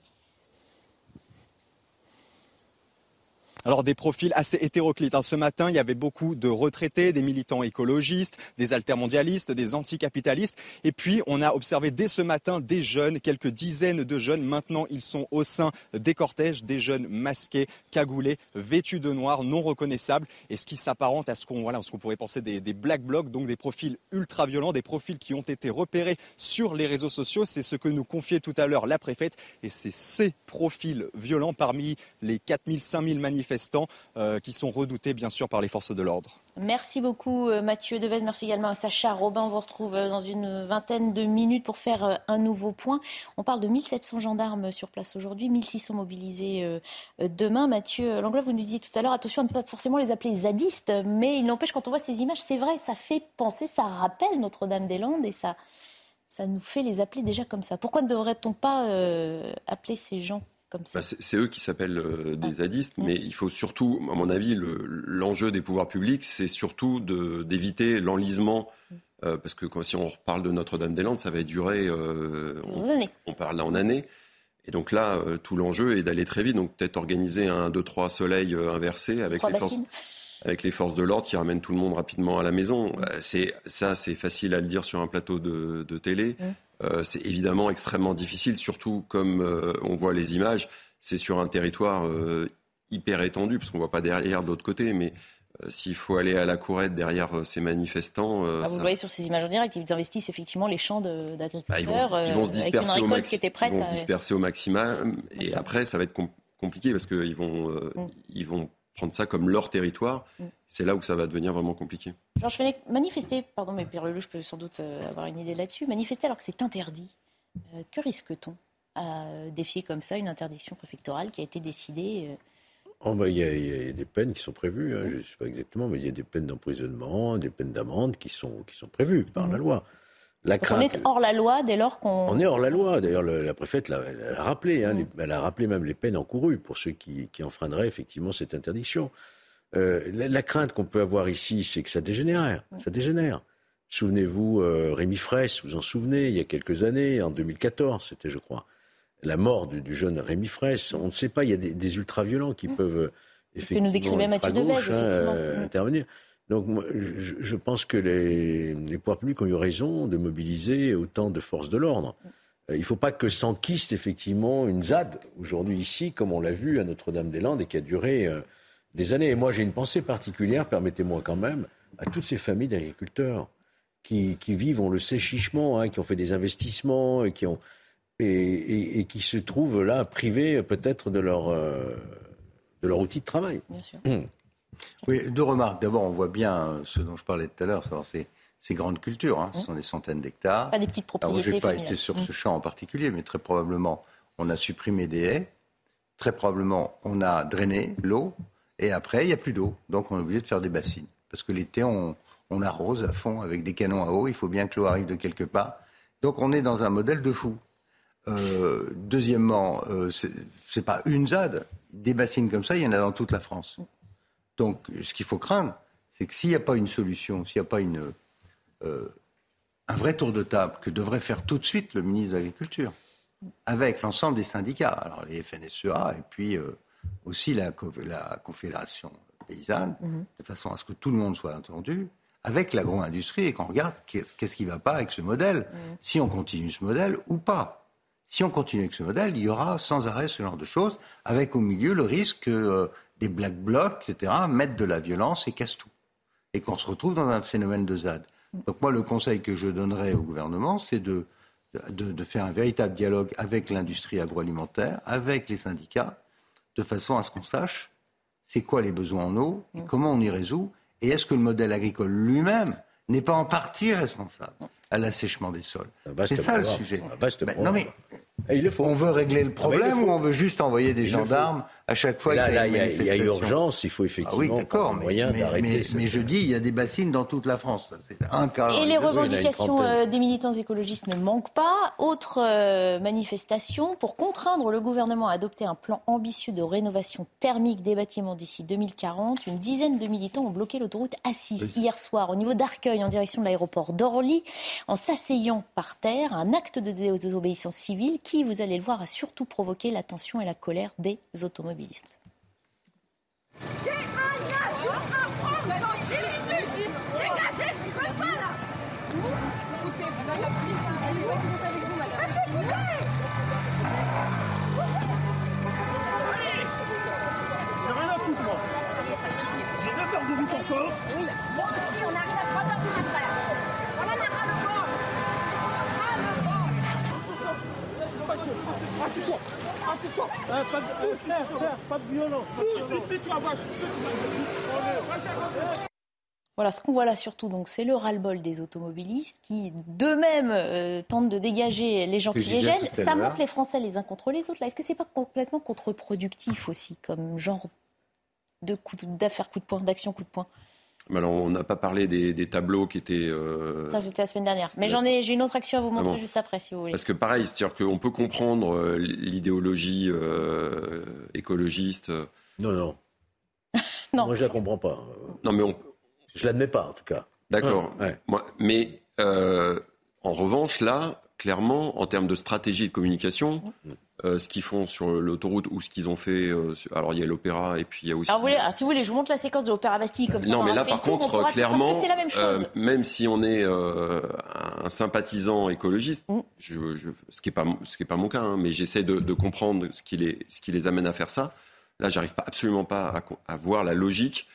Alors des profils assez hétéroclites. Hein. Ce matin, il y avait beaucoup de retraités, des militants écologistes, des altermondialistes, des anticapitalistes. Et puis, on a observé dès ce matin des jeunes, quelques dizaines de jeunes. Maintenant, ils sont au sein des cortèges, des jeunes masqués, cagoulés, vêtus de noir, non reconnaissables. Et ce qui s'apparente à ce qu'on voilà, qu'on pourrait penser des, des black blocs, donc des profils ultra violents, des profils qui ont été repérés sur les réseaux sociaux. C'est ce que nous confiait tout à l'heure la préfète. Et c'est ces profils violents parmi les 4000, 5000 manifestants manifestants euh, qui sont redoutés bien sûr par les forces de l'ordre. Merci beaucoup euh, Mathieu Devez, merci également à Sacha Robin. On vous retrouve euh, dans une vingtaine de minutes pour faire un nouveau point. On parle de 1700 gendarmes sur place aujourd'hui, 1600 mobilisés demain. Mathieu Langlois, vous nous disiez tout à l'heure, attention à ne pas forcément les appeler zadistes, mais il n'empêche quand on voit ces images, c'est vrai, ça fait penser, ça rappelle Notre-Dame-des-Landes et ça, ça nous fait les appeler déjà comme ça. Pourquoi ne devrait-on pas appeler ces gens? Bah, c'est eux qui s'appellent euh, des zadistes, mais il faut surtout, à mon avis, l'enjeu des pouvoirs publics, c'est surtout d'éviter l'enlisement. Mm. Euh, parce que quand, si on reparle de Notre-Dame-des-Landes, ça va durer. Euh, on, on, parle là en années. Et donc là, tout l'enjeu est d'aller très vite. Donc peut-être organiser un 2-3 soleils inversés avec les, forces, avec les forces de l'ordre qui ramènent tout le monde rapidement à la maison. C'est ça, c'est facile à le dire sur un plateau de, télé. Mm. Euh, c'est évidemment extrêmement difficile, surtout comme euh, on voit les images, c'est sur un territoire euh, hyper étendue, parce qu'on ne voit pas derrière de l'autre côté, mais s'il faut aller à la courette derrière ces manifestants. Ah, vous ça- voyez sur ces images en direct, ils investissent effectivement les champs bah, d'agriculteurs ils, vont, se- ils vont se disperser au maxi- ils vont se disperser au maximum, et après, ça va être com- compliqué parce qu'ils vont, euh, Mm. ils vont prendre ça comme leur territoire. Mm. C'est là où ça va devenir vraiment compliqué. Georges Fenech, manifester, pardon, mais Pierre Lelouch peut sans doute euh, avoir une idée là-dessus, manifester alors que c'est interdit, euh, que risque-t-on à euh, défier comme ça une interdiction préfectorale qui a été décidée euh, Oh, bah, Il y, a- il y a des peines qui sont prévues, hein, je ne sais pas exactement, mais il y a des peines d'emprisonnement, des peines d'amende qui sont, qui sont prévues par la loi. La on est hors la loi dès lors qu'on. on est hors la loi. D'ailleurs, le- la préfète l'a rappelé. hein, les- elle a rappelé même les peines encourues pour ceux qui, qui enfreindraient effectivement cette interdiction. Euh, la, la crainte qu'on peut avoir ici, c'est que ça dégénère. Ça dégénère. Souvenez-vous, euh, Rémi Fraisse, vous en souvenez, il y a quelques années, en 2014, c'était, je crois, la mort du, du jeune Rémi Fraisse. On ne sait pas, il y a des, des ultra-violents qui peuvent euh, C'est ce que nous décrivait Mathieu Devez, hein, effectivement. euh, Mm. intervenir. Donc, moi, je, je pense que les, les pouvoirs publics ont eu raison de mobiliser autant de forces de l'ordre. Euh, Il ne faut pas que s'enquiste effectivement une ZAD aujourd'hui ici, comme on l'a vu à Notre-Dame-des-Landes et qui a duré euh, des années. Et moi, j'ai une pensée particulière, permettez-moi quand même, à toutes ces familles d'agriculteurs qui, qui vivent, on le sait, chichement, hein, qui ont fait des investissements et qui, ont, et, et- et qui se trouvent là privés peut-être de leur, euh, de leur outil de travail. Bien sûr. Oui, deux remarques. D'abord, on voit bien euh, ce dont je parlais tout à l'heure, savoir ces, ces grandes cultures. hein. Ce sont des centaines d'hectares. Pas des petites Alors, propriétés je n'ai pas été sur Mm. ce champ en particulier, mais très probablement, on a supprimé des haies. Très probablement, on a drainé l'eau. Et après, il n'y a plus d'eau. Donc, on est obligé de faire des bassines. Parce que l'été, on, on arrose à fond avec des canons à eau. Il faut bien que l'eau arrive de quelque part. Donc, on est dans un modèle de fou. Euh, deuxièmement, euh, c'est c'est pas une ZAD. Des bassines comme ça, il y en a dans toute la France. Donc, ce qu'il faut craindre, c'est que s'il n'y a pas une solution, s'il n'y a pas une, euh, un vrai tour de table que devrait faire tout de suite le ministre de l'Agriculture, avec l'ensemble des syndicats, alors les FNSEA et puis euh, aussi la, co- la Confédération paysanne, de façon à ce que tout le monde soit entendu, avec l'agro-industrie et qu'on regarde qu'est- qu'est-ce qui ne va pas avec ce modèle, si on continue ce modèle ou pas. Si on continue avec ce modèle, il y aura sans arrêt ce genre de choses, avec au milieu le risque que euh, des black blocs, etc., mettent de la violence et cassent tout. Et qu'on se retrouve dans un phénomène de ZAD. Donc moi, le conseil que je donnerais au gouvernement, c'est de, de, de faire un véritable dialogue avec l'industrie agroalimentaire, avec les syndicats, de façon à ce qu'on sache c'est quoi les besoins en eau, et comment on y résout, et est-ce que le modèle agricole lui-même n'est pas en partie responsable à l'assèchement des sols? C'est ça le sujet. Non mais Et il le faut. on veut régler le Ah ben, problème ou on veut juste envoyer des Il gendarmes à chaque fois Là, qu'il y là, a il une y a, il y a manifestation urgence, il faut Ah effectivement oui, prendre d'accord, mais, moyen mais- d'arrêter. mais- je dis, il y a des bassines dans toute la France. C'est un cas. Et les revendications euh, des militants écologistes ne manquent pas. Autre euh, manifestation pour contraindre le gouvernement à adopter un plan ambitieux de rénovation thermique des bâtiments d'ici 2040. Une dizaine de militants ont bloqué l'autoroute A6 hier soir au niveau d'Arcueil en direction de l'aéroport d'Orly en s'asseyant par terre. Un acte de désobéissance civile qui, vous allez le voir, a surtout provoqué l'attention et la colère des automobilistes. J'ai Assieds-toi. Assieds-toi. pas de, euh, frère, frère, pas de violence. Pousse ici, tu vas voir. Voilà, ce qu'on voit là surtout, donc, c'est le ras-le-bol des automobilistes qui, d'eux-mêmes, euh, tentent de dégager les gens qui les gênent. Ça monte les Français les uns contre les autres. Là, est-ce que c'est pas complètement contre-productif aussi, comme genre de coup de- d'affaires coup de poing, d'action coup de poing? Alors, on n'a pas parlé des, des tableaux qui étaient. euh, Ça, c'était la semaine dernière. Mais j'en ai, j'ai une autre action à vous montrer bon. juste après, si vous voulez. Parce que pareil, c'est-à-dire qu'on peut comprendre euh, l'idéologie euh, écologiste. Non, non. Non. Moi, je la comprends pas. Non, mais on. Je l'admets pas, en tout cas. D'accord. Ouais. Moi, mais euh, en revanche, là, clairement, en termes de stratégie de communication, euh, ce qu'ils font sur l'autoroute ou ce qu'ils ont fait. euh, sur- alors, il y a l'opéra et puis il y a aussi. Alors, vous voulez, alors, si vous voulez, je vous montre la séquence de l'Opéra Bastille, comme ça, non, on mais là, par tour, contre, clairement, la même euh, chose. même si on est euh, un sympathisant écologiste, Mm. je, je- ce qui n'est pas, ce qui est pas mon cas, hein, mais j'essaie de, de comprendre ce qui, les, ce qui les amène à faire ça. Là, j'arrive pas, absolument pas à, à voir la logique.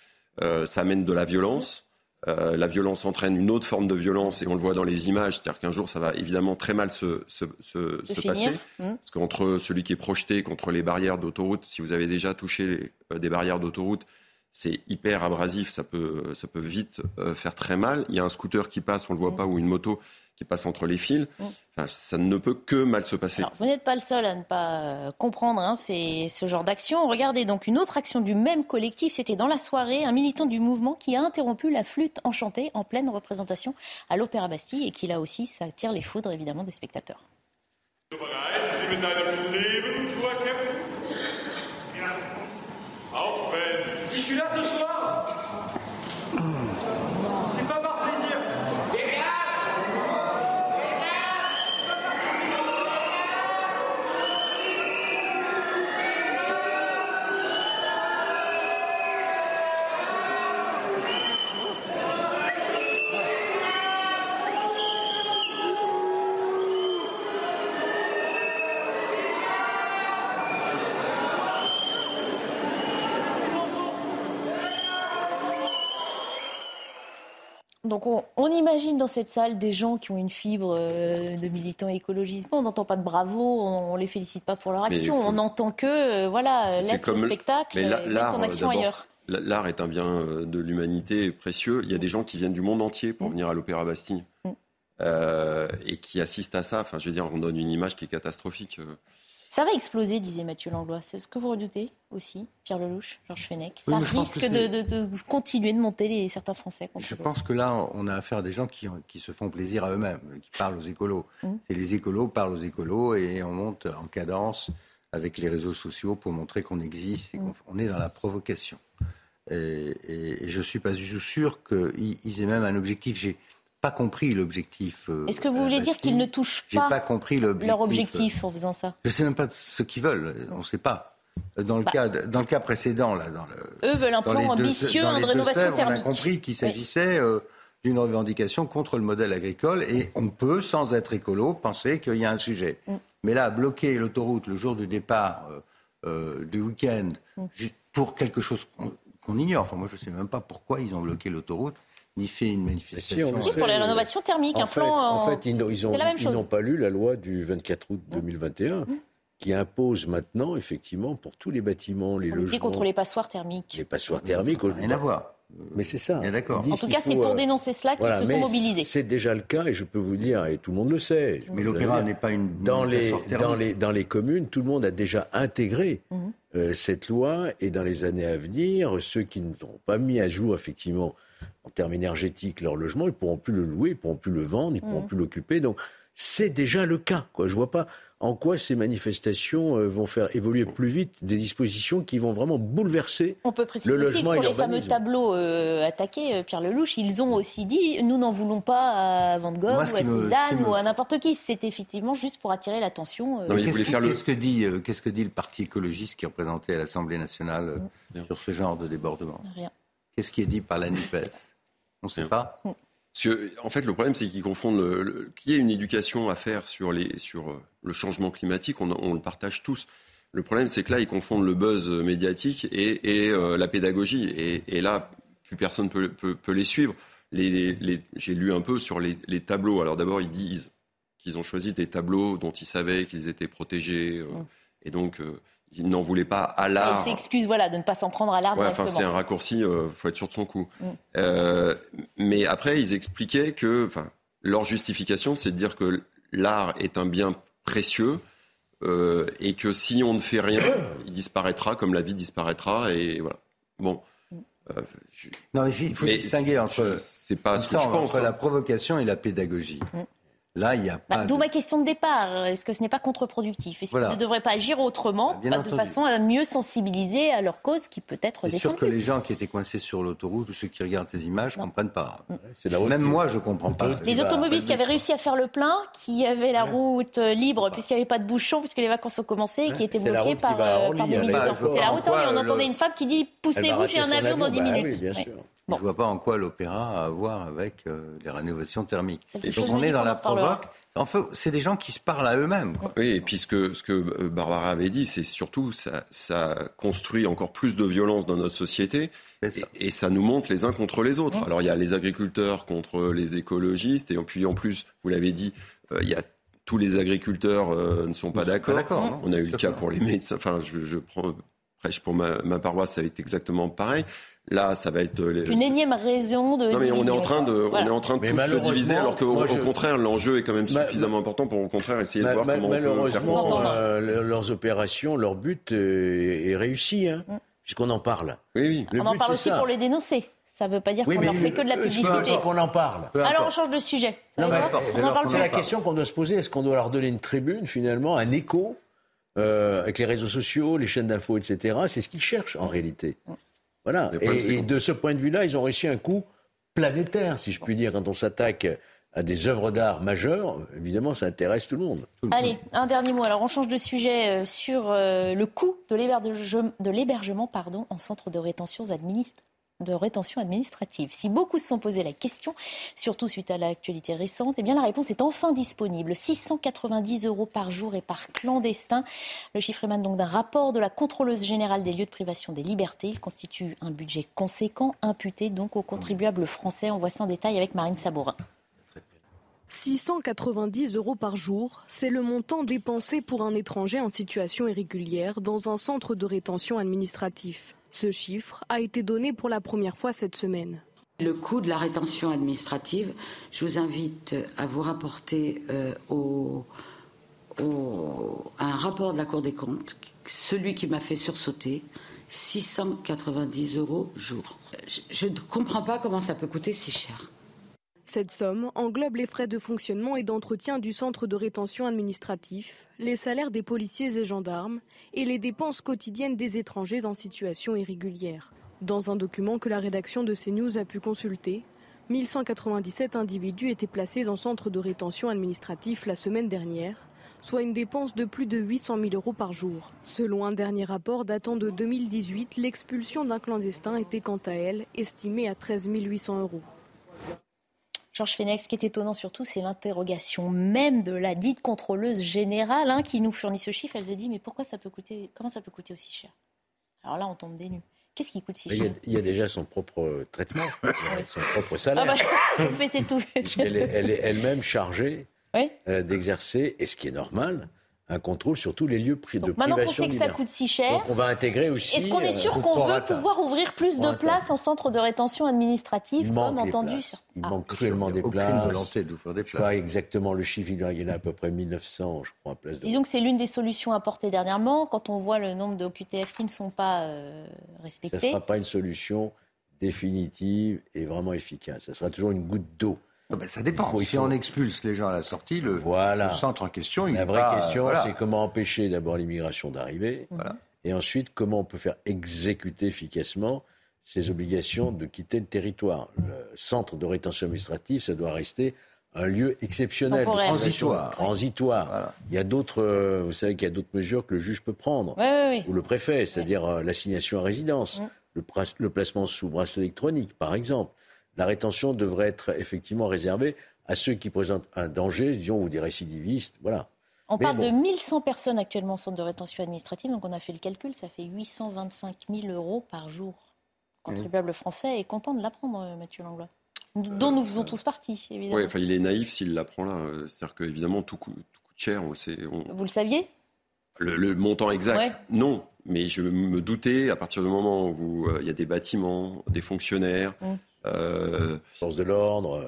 Euh, ça amène de la violence. Euh, la violence entraîne une autre forme de violence et on le voit dans les images, c'est-à-dire qu'un jour ça va évidemment très mal se, se, se, se passer. Mmh. Parce qu'entre celui qui est projeté contre les barrières d'autoroute, si vous avez déjà touché euh, des barrières d'autoroute, c'est hyper abrasif, ça peut, ça peut vite euh, faire très mal. Il y a un scooter qui passe, on le voit Mmh. pas, ou une moto qui passe entre les fils. Enfin, ça ne peut que mal se passer. Alors, vous n'êtes pas le seul à ne pas euh, comprendre hein, ces- ce genre d'action. Regardez donc une autre action du même collectif. C'était dans la soirée, un militant du mouvement qui a interrompu la flûte enchantée en pleine représentation à l'Opéra Bastille et qui là aussi, ça attire les foudres évidemment des spectateurs. Si je suis là ce soir, c'est pas par plaisir. Donc on, on imagine dans cette salle des gens qui ont une fibre euh, de militants écologistes. Bon, on n'entend pas de bravo, on, on les félicite pas pour leur action. faut- On n'entend que euh, voilà, C'est laisse le spectacle, mais la- euh, mets l'art, ton action ailleurs. L'art est un bien euh, de l'humanité précieux. Il y a des gens qui viennent du monde entier Mm. pour venir à l'Opéra Bastille euh, et qui assistent à ça. Enfin, je veux dire, on donne une image qui est catastrophique. Ça va exploser, disait Mathieu Langlois. C'est ce que vous redoutez aussi, Pierre Lelouch, Georges Fenech. Ça risque que de, c'est- de- de continuer de monter les, certains Français Je pense que là, on a affaire à des gens qui, qui se font plaisir à eux-mêmes, qui parlent aux écolos. Mm. C'est les écolos parlent aux écolos et on monte en cadence avec les réseaux sociaux pour montrer qu'on existe et qu'on on est dans la provocation. Et, et- et je suis pas du tout sûr qu'ils ils aient même un objectif. J'ai pas compris l'objectif. euh, Est-ce que vous voulez dire Bastille. qu'ils ne touchent pas, pas compris l'objectif. leur objectif en faisant ça Je sais même pas ce qu'ils veulent. On ne sait pas. Dans le, cas, de- dans le cas précédent, là, dans le, Eux veulent un plan deux- ambitieux dans les de rénovation thermique. On a compris qu'il s'agissait euh, d'une revendication contre le modèle agricole et on peut, sans être écolo, penser qu'il y a un sujet. Mm. Mais là, bloquer l'autoroute le jour du départ euh, euh, du week-end Mm. pour quelque chose qu'on qu'on ignore, enfin moi je ne sais même pas pourquoi ils ont bloqué l'autoroute, ni fait une manifestation. Oui, pour la rénovation thermique, En un fait, plan en en- fait, ils n'ont- ils ont- c'est la même ils chose. n'ont pas lu la loi du 24 août Mmh. 2021 qui impose maintenant, effectivement, pour tous les bâtiments, les logements, contre les passoires thermiques. les passoires thermiques. Ça n'a rien à voir. Mais c'est ça. d'accord. En tout cas, c'est pour euh, dénoncer cela qu'ils voilà, se sont mobilisés. C'est déjà le cas, et je peux vous dire, et tout le monde le sait. Mais l'opéra n'est pas une- dans les dans les dans les communes, tout le monde a déjà intégré euh, cette loi, et dans les années à venir, ceux qui n'ont pas mis à jour effectivement en termes énergétiques leur logement, ils pourront plus le louer, ils pourront plus le vendre, ils pourront Mhm. plus l'occuper. Donc c'est déjà le cas. Quoi. Je vois pas en quoi ces manifestations euh, vont faire évoluer plus vite des dispositions qui vont vraiment bouleverser On peut préciser le aussi que logement sur les fameux tableaux euh, attaqués, euh, Pierre Lelouch, ils ont aussi dit nous n'en voulons pas à Van Gogh Moi, ou à Cézanne me- ou à n'importe qui. C'est effectivement juste pour attirer l'attention. euh, Qu'est-ce que- Qu'est-ce que dit, euh, qu'est-ce que dit le parti écologiste qui est représenté à l'Assemblée nationale euh, sur ce genre de débordement? Rien. Qu'est-ce qui est dit par la NUPES? On ne sait pas. Parce que, en fait, le problème, c'est qu'ils confondent le, le- qu'il y ait une éducation à faire sur, les, sur euh, le changement climatique, on, on le partage tous. Le problème, c'est que là, ils confondent le buzz médiatique et, et, euh, la pédagogie. Et, et là, plus personne peut, peut, peut les suivre. Les, les- J'ai lu un peu sur les, les tableaux. Alors d'abord, ils disent qu'ils ont choisi des tableaux dont ils savaient qu'ils étaient protégés. euh, Et donc, euh, ils n'en voulaient pas à l'art. s'excuse voilà, de ne pas s'en prendre à l'art Ouais, enfin, c'est un raccourci, il faut être sûr de son coup. Mm. Euh, mais après, ils expliquaient que, enfin, leur justification, c'est de dire que l'art est un bien précieux euh, et que si on ne fait rien, il disparaîtra comme la vie disparaîtra et voilà. Bon. Euh, je- Non, mais il faut Mais distinguer entre, c'est pas ce que ça, je pense, entre hein. la provocation et la pédagogie. Mm. Là, il n'y a Bah, pas. D'où de- ma question de départ. Est-ce que ce n'est pas contre-productif? Est-ce Voilà. qu'ils ne devraient pas agir autrement, Bien pas de façon à mieux sensibiliser à leur cause qui peut être C'est sûr défendue? que les gens qui étaient coincés sur l'autoroute ou ceux qui regardent ces images ne comprennent pas. C'est la route Même qui- moi, je ne comprends pas. Les automobilistes qui avaient réussi à faire le plein, qui avaient la route euh, libre puisqu'il n'y avait pas de bouchon, puisque les vacances ont commencé et qui étaient C'est qui par, euh, des militants. Bah, C'est la vois route en Orly. On entendait une femme qui dit Poussez-vous, j'ai un avion dans 10 Bah minutes. Je ne vois pas en quoi l'opéra a à voir avec euh, les rénovations thermiques. Et donc on est dans la provoque. Enfin, c'est des gens qui se parlent à eux-mêmes. quoi. Oui, et puis ce que, ce que euh, Barbara avait dit, c'est surtout ça, ça construit encore plus de violence dans notre société et, et ça nous monte les uns contre les autres. Alors il y a les agriculteurs contre les écologistes et puis en plus, vous l'avez dit, euh, il y a tous les agriculteurs euh, ne sont pas d'accord. On a eu le cas pour les médecins. Enfin, je, je prends, prêche pour ma, ma paroisse, ça va être exactement pareil. Là, ça va être euh, les- Une énième raison de. non mais on est en train de, quoi. on Voilà. est en train de Mais tous se malheureusement, diviser, alors qu'au moi, au je- contraire, l'enjeu est quand même Ma- suffisamment important pour au contraire essayer de voir ma- comment on peut faire malheureusement, euh, le- leurs opérations, leur but euh, est réussi, hein, puisqu'on en parle. Oui, oui. Le Mm. On en parle aussi ça. pour les dénoncer. Ça ne veut pas dire Oui, qu'on leur fait que de la publicité. qu'on en parle. Alors on change de sujet. C'est la question qu'on doit se poser. Est-ce qu'on doit leur donner une tribune, finalement, un écho euh, avec les réseaux sociaux, les chaînes d'infos, etc. C'est ce qu'ils cherchent en réalité. Voilà. Et, de ce point de vue-là, ils ont réussi un coup planétaire, si je puis dire, quand on s'attaque à des œuvres d'art majeures. Évidemment, ça intéresse tout le monde. Allez, un dernier mot. Alors, on change de sujet euh, sur euh, le coût de l'héberge- de l'hébergement pardon, en centre de rétention, administ- de rétention administrative. Si beaucoup se sont posé la question, surtout suite à l'actualité récente, eh bien, la réponse est enfin disponible. 690 euros par jour et par clandestin. Le chiffre émane donc d'un rapport de la contrôleuse générale des lieux de privation des libertés. Il constitue un budget conséquent, imputé donc aux contribuables français. On voit ça en détail avec Marine Sabourin. 690 euros par jour, c'est le montant dépensé pour un étranger en situation irrégulière dans un centre de rétention administratif. Ce chiffre a été donné pour la première fois cette semaine. Le coût de la rétention administrative, je vous invite à vous rapporter euh, au, un rapport de la Cour des comptes, celui qui m'a fait sursauter, 690 euros jour. Je- Je ne comprends pas comment ça peut coûter si cher. Cette somme englobe les frais de fonctionnement et d'entretien du centre de rétention administratif, les salaires des policiers et gendarmes et les dépenses quotidiennes des étrangers en situation irrégulière. Dans un document que la rédaction de CNews a pu consulter, 1197 individus étaient placés en centre de rétention administratif la semaine dernière, soit une dépense de plus de 800 000 euros par jour. Selon un dernier rapport datant de 2018, l'expulsion d'un clandestin était quant à elle estimée à 13 800 euros. Georges Fenech, ce qui est étonnant surtout, c'est l'interrogation même de la dite contrôleuse générale hein, qui nous fournit ce chiffre. Elle se dit mais pourquoi ça peut coûter, comment ça peut coûter aussi cher? Alors là, on tombe des nues. Qu'est-ce qui coûte si cher? il y a déjà son propre euh, traitement, son propre salaire. Ah bah, je, fais c'est tout. Elle est elle-même chargée Oui. euh, d'exercer, et ce qui est normal, un contrôle sur tous les lieux pri- de Donc maintenant qu'on privation sait que ça coûte si cher, Donc on va intégrer aussi. est-ce qu'on est euh, sûr qu'on veut pouvoir ouvrir plus de places en centre de rétention administrative, Il manque comme des entendu places. sur- Il Ah. manque cruellement des aucune places. volonté d'ouvrir des Je sais pas exactement le chiffre, il y en a à peu près 1900, je crois, places de Disons que c'est l'une des solutions apportées dernièrement. Quand on voit le nombre de QTF qui ne sont pas euh, Ça ne respectés, sera pas une solution définitive et vraiment efficace. Ça sera toujours une goutte d'eau. Ah ben, ça dépend. Il faut- il si faut- on expulse les gens à la sortie, le, Voilà. le centre en question, il La vraie pas, question, voilà. c'est comment empêcher d'abord l'immigration d'arriver, et ensuite comment on peut faire exécuter efficacement ces obligations de quitter le territoire. Le centre de rétention administrative, ça doit rester un lieu exceptionnel, Transitoire. Il y a d'autres, euh, vous savez qu'il y a d'autres mesures que le juge peut prendre, Oui, oui, oui. ou le préfet, c'est-à-dire euh, l'assignation à résidence, Mm. le placement sous bracelet électronique, par exemple. La rétention devrait être effectivement réservée à ceux qui présentent un danger, disons, ou des récidivistes, voilà. on Mais parle bon. de 1100 personnes actuellement en centre de rétention administrative. Donc on a fait le calcul, ça fait 825 000 euros par jour. Le contribuable français est content de l'apprendre, euh, Mathieu Langlois. Dont nous faisons tous partie, évidemment. Ouais, enfin, il est naïf s'il l'apprend là. Euh, C'est-à-dire qu'évidemment, tout, coûte- tout coûte cher. On Vous le saviez? Le, le montant exact, Ouais. non. Mais je me doutais, à partir du moment où euh, il y a des bâtiments, des fonctionnaires, Mm. Euh, force de l'ordre,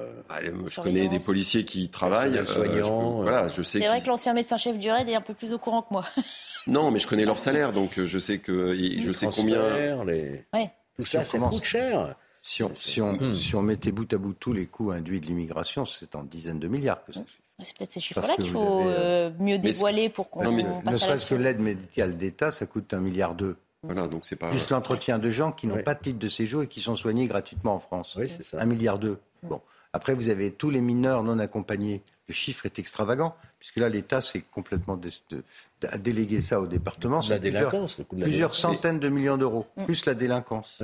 je connais des policiers qui travaillent. Euh, je soignant, peux- voilà, je sais C'est vrai que l'ancien médecin-chef du RAID est un peu plus au courant que moi. Non, mais je connais leur salaire, donc euh, je sais que je sais combien. les- Ouais. Tout ça, ça coûte cher. Si on, si, on, Hmm. si on mettait bout à bout tous les coûts induits de l'immigration, c'est en dizaines de milliards que ça. C'est peut-être ces chiffres-là qu'il faut avez, euh, mieux Mais dévoiler pour qu'on ne serait-ce que l'aide médicale d'État, ça coûte un milliard deux. Voilà, donc c'est pas. Juste l'entretien de gens qui n'ont Oui. pas de titre de séjour et qui sont soignés gratuitement en France. Oui, c'est ça. Un milliard deux. Bon. Après, vous avez tous les mineurs non accompagnés. Le chiffre est extravagant, puisque là, l'État s'est complètement dé- de- a délégué ça au département. La C'est plusieurs- délinquance, le coût de la Plusieurs délinquance. centaines de millions d'euros, Mm. plus la délinquance.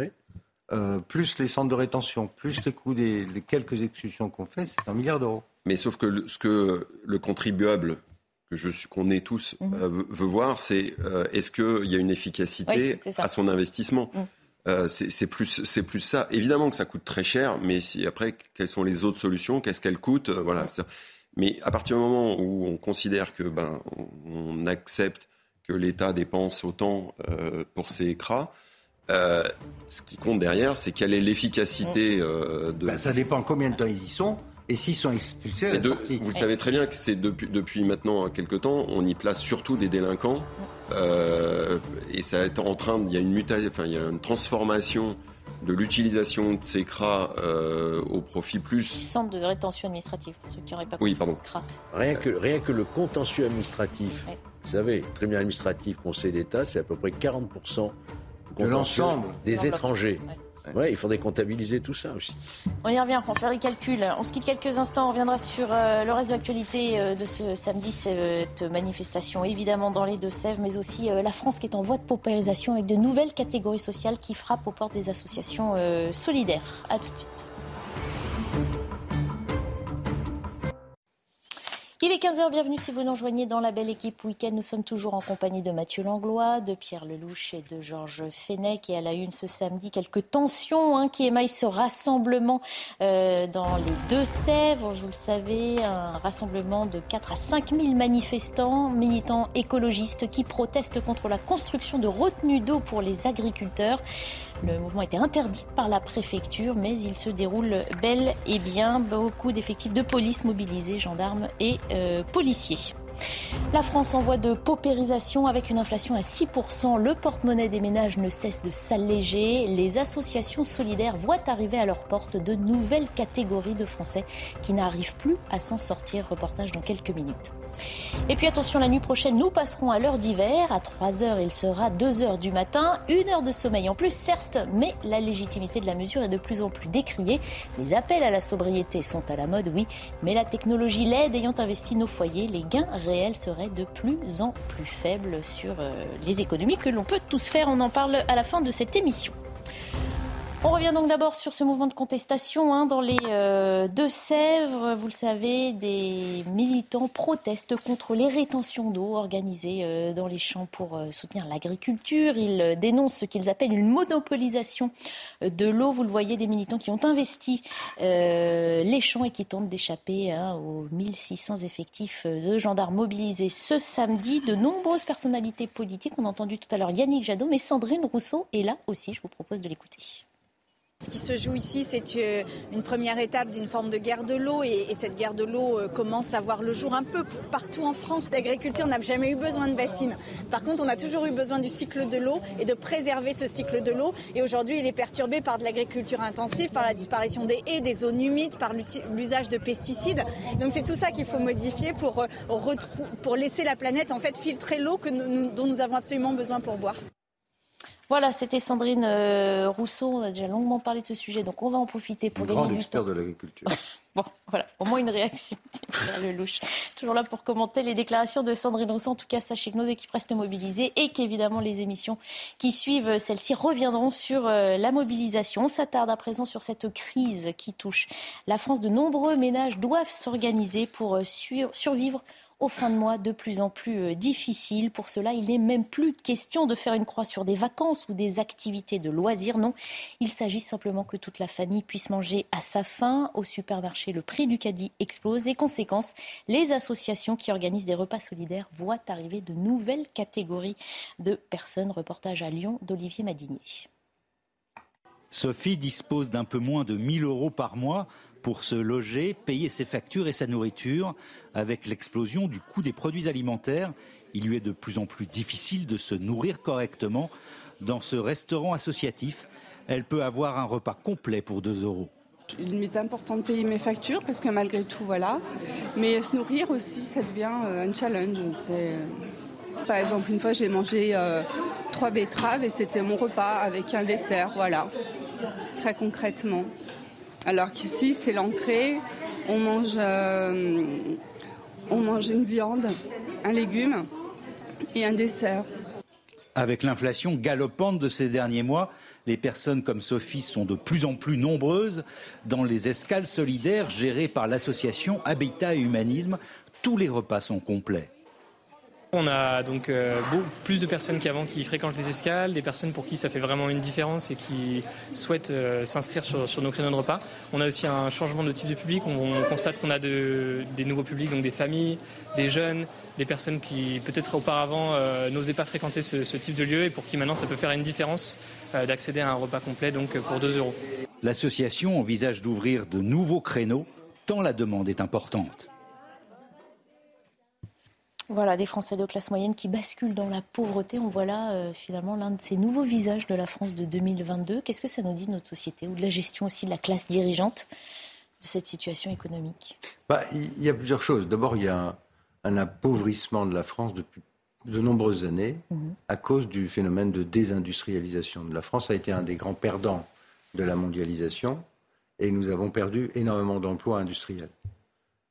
euh, plus les centres de rétention, plus les coûts des, quelques expulsions qu'on fait, c'est un milliard d'euros. Mais sauf que le, ce que le contribuable que je suis qu'on est tous Mhm. euh, veut, veut voir, c'est euh, est-ce qu'il y a une efficacité Oui, à son investissement. Mm. Euh, c'est c'est plus, c'est plus ça. Évidemment que ça coûte très cher, mais si, après, quelles sont les autres solutions? Qu'est-ce qu'elles coûtent? Euh, Voilà. Mais à partir du moment où on considère que ben, on, on accepte que l'État dépense autant euh, pour ses CRA, euh, ce qui compte derrière, c'est quelle est l'efficacité euh, de. Ben, ça dépend combien de temps ils y sont et s'ils sont expulsés de- vous le savez très bien que c'est depuis, depuis maintenant quelques temps, on y place surtout des délinquants. euh, et ça est en train, de- il y a une mutation, enfin il y a une transformation de l'utilisation de ces CRA euh, au profit plus. Centre de rétention administrative, pour ceux qui n'auraient pas Oui, compris. pardon. CRA. Rien que, rien que le contentieux administratif, Ouais. vous savez, tribunal administratif, conseil d'État, c'est à peu près 40% De l'ensemble. des étrangers. Ouais, il faudrait comptabiliser tout ça aussi. On y revient pour faire les calculs. On se quitte quelques instants. On reviendra sur euh, le reste de l'actualité euh, de ce samedi, cette manifestation évidemment dans les Deux-Sèvres, mais aussi euh, la France qui est en voie de paupérisation avec de nouvelles catégories sociales qui frappent aux portes des associations solidaires. À tout de suite. Il est 15h, bienvenue si vous nous rejoignez dans la belle équipe week-end. Nous sommes toujours en compagnie de Mathieu Langlois, de Pierre Lelouch et de Georges Fenech. Et à la une ce samedi, quelques tensions hein, qui émaillent ce rassemblement euh, dans les Deux-Sèvres. Vous le savez, un rassemblement de 4 à 5 000 manifestants, militants écologistes qui protestent contre la construction de retenues d'eau pour les agriculteurs. Le mouvement était interdit par la préfecture, mais il se déroule bel et bien. Beaucoup d'effectifs de police mobilisés, gendarmes et euh, policiers. La France en voie de paupérisation avec une inflation à 6%. Le porte-monnaie des ménages ne cesse de s'alléger. Les associations solidaires voient arriver à leur porte de nouvelles catégories de Français qui n'arrivent plus à s'en sortir. Reportage dans quelques minutes. Et puis attention, la nuit prochaine, nous passerons à l'heure d'hiver. À 3h, il sera 2h du matin. Une heure de sommeil en plus, certes, mais la légitimité de la mesure est de plus en plus décriée. Les appels à la sobriété sont à la mode, oui, mais la technologie l'aide ayant investi nos foyers, les gains réels seraient de plus en plus faibles sur euh, les économies que l'on peut tous faire. On en parle à la fin de cette émission. On revient donc d'abord sur ce mouvement de contestation hein, dans les euh, Deux-Sèvres. Vous le savez, des militants protestent contre les rétentions d'eau organisées euh, dans les champs pour euh, soutenir l'agriculture. Ils dénoncent ce qu'ils appellent une monopolisation de l'eau. Vous le voyez, des militants qui ont investi les champs et qui tentent d'échapper hein, aux 1600 effectifs de gendarmes mobilisés ce samedi. De nombreuses personnalités politiques. On a entendu tout à l'heure Yannick Jadot, mais Sandrine Rousseau est là aussi. Je vous propose de l'écouter. Ce qui se joue ici, c'est euh, une première étape d'une forme de guerre de l'eau et, et cette guerre de l'eau euh, commence à voir le jour un peu partout en France. L'agriculture n'a jamais eu besoin de bassines. Par contre, on a toujours eu besoin du cycle de l'eau et de préserver ce cycle de l'eau. Et aujourd'hui, il est perturbé par de l'agriculture intensive, par la disparition des haies, des zones humides, par l'usage de pesticides. Donc c'est tout ça qu'il faut modifier pour, euh, laisser la planète filtrer l'eau dont nous avons absolument besoin pour boire. Voilà, c'était Sandrine euh, Rousseau. On a déjà longuement parlé de ce sujet, donc on va en profiter pour gagner du expert temps. de l'agriculture. Bon, voilà, au moins une réaction. Pierre Lelouch. Toujours là pour commenter les déclarations de Sandrine Rousseau. En tout cas, sachez que nos équipes restent mobilisées et qu'évidemment, les émissions qui suivent euh, celles-ci reviendront sur euh, la mobilisation. On s'attarde à présent sur cette crise qui touche la France. De nombreux ménages doivent s'organiser pour sur- survivre aux fins de mois de plus en plus euh, difficiles. Pour cela, il n'est même plus question de faire une croix sur des vacances ou des activités de loisirs. Non, il s'agit simplement que toute la famille puisse manger à sa faim. Au supermarché, le prix du caddie explose et conséquence, les associations qui organisent des repas solidaires voient arriver de nouvelles catégories de personnes. Reportage à Lyon d'Olivier Madinier. Sophie dispose d'un peu moins de 1000 euros par mois pour se loger, payer ses factures et sa nourriture. Avec l'explosion du coût des produits alimentaires, il lui est de plus en plus difficile de se nourrir correctement. Dans ce restaurant associatif, elle peut avoir un repas complet pour 2 euros. Il m'est important de payer mes factures parce que malgré tout, voilà. Mais se nourrir aussi, ça devient euh, un challenge. Euh, Par exemple, une fois, j'ai mangé euh, trois betteraves et c'était mon repas avec un dessert, voilà. Très concrètement. Alors qu'ici, c'est l'entrée. On mange, euh, on mange une viande, un légume et un dessert. Avec l'inflation galopante de ces derniers mois, les personnes comme Sophie sont de plus en plus nombreuses dans les escales solidaires gérées par l'association Habitat et Humanisme. Tous les repas sont complets. On a donc euh, beaucoup plus de personnes qu'avant qui fréquentent les escales, des personnes pour qui ça fait vraiment une différence et qui souhaitent euh, s'inscrire sur, nos créneaux de repas. On a aussi un changement de type de public. On, on constate qu'on a de- des nouveaux publics, donc des familles, des jeunes, des personnes qui peut-être auparavant euh, n'osaient pas fréquenter ce, type de lieu et pour qui maintenant ça peut faire une différence d'accéder à un repas complet donc pour 2 euros. L'association envisage d'ouvrir de nouveaux créneaux tant la demande est importante. Voilà, des Français de classe moyenne qui basculent dans la pauvreté. On voit là euh, finalement l'un de ces nouveaux visages de la France de 2022. Qu'est-ce que ça nous dit de notre société ou de la gestion aussi de la classe dirigeante de cette situation économique? Bah, Il y a plusieurs choses. D'abord, il y a un, un appauvrissement de la France depuis de nombreuses années à cause du phénomène de désindustrialisation. La France a été un des grands perdants de la mondialisation et nous avons perdu énormément d'emplois industriels.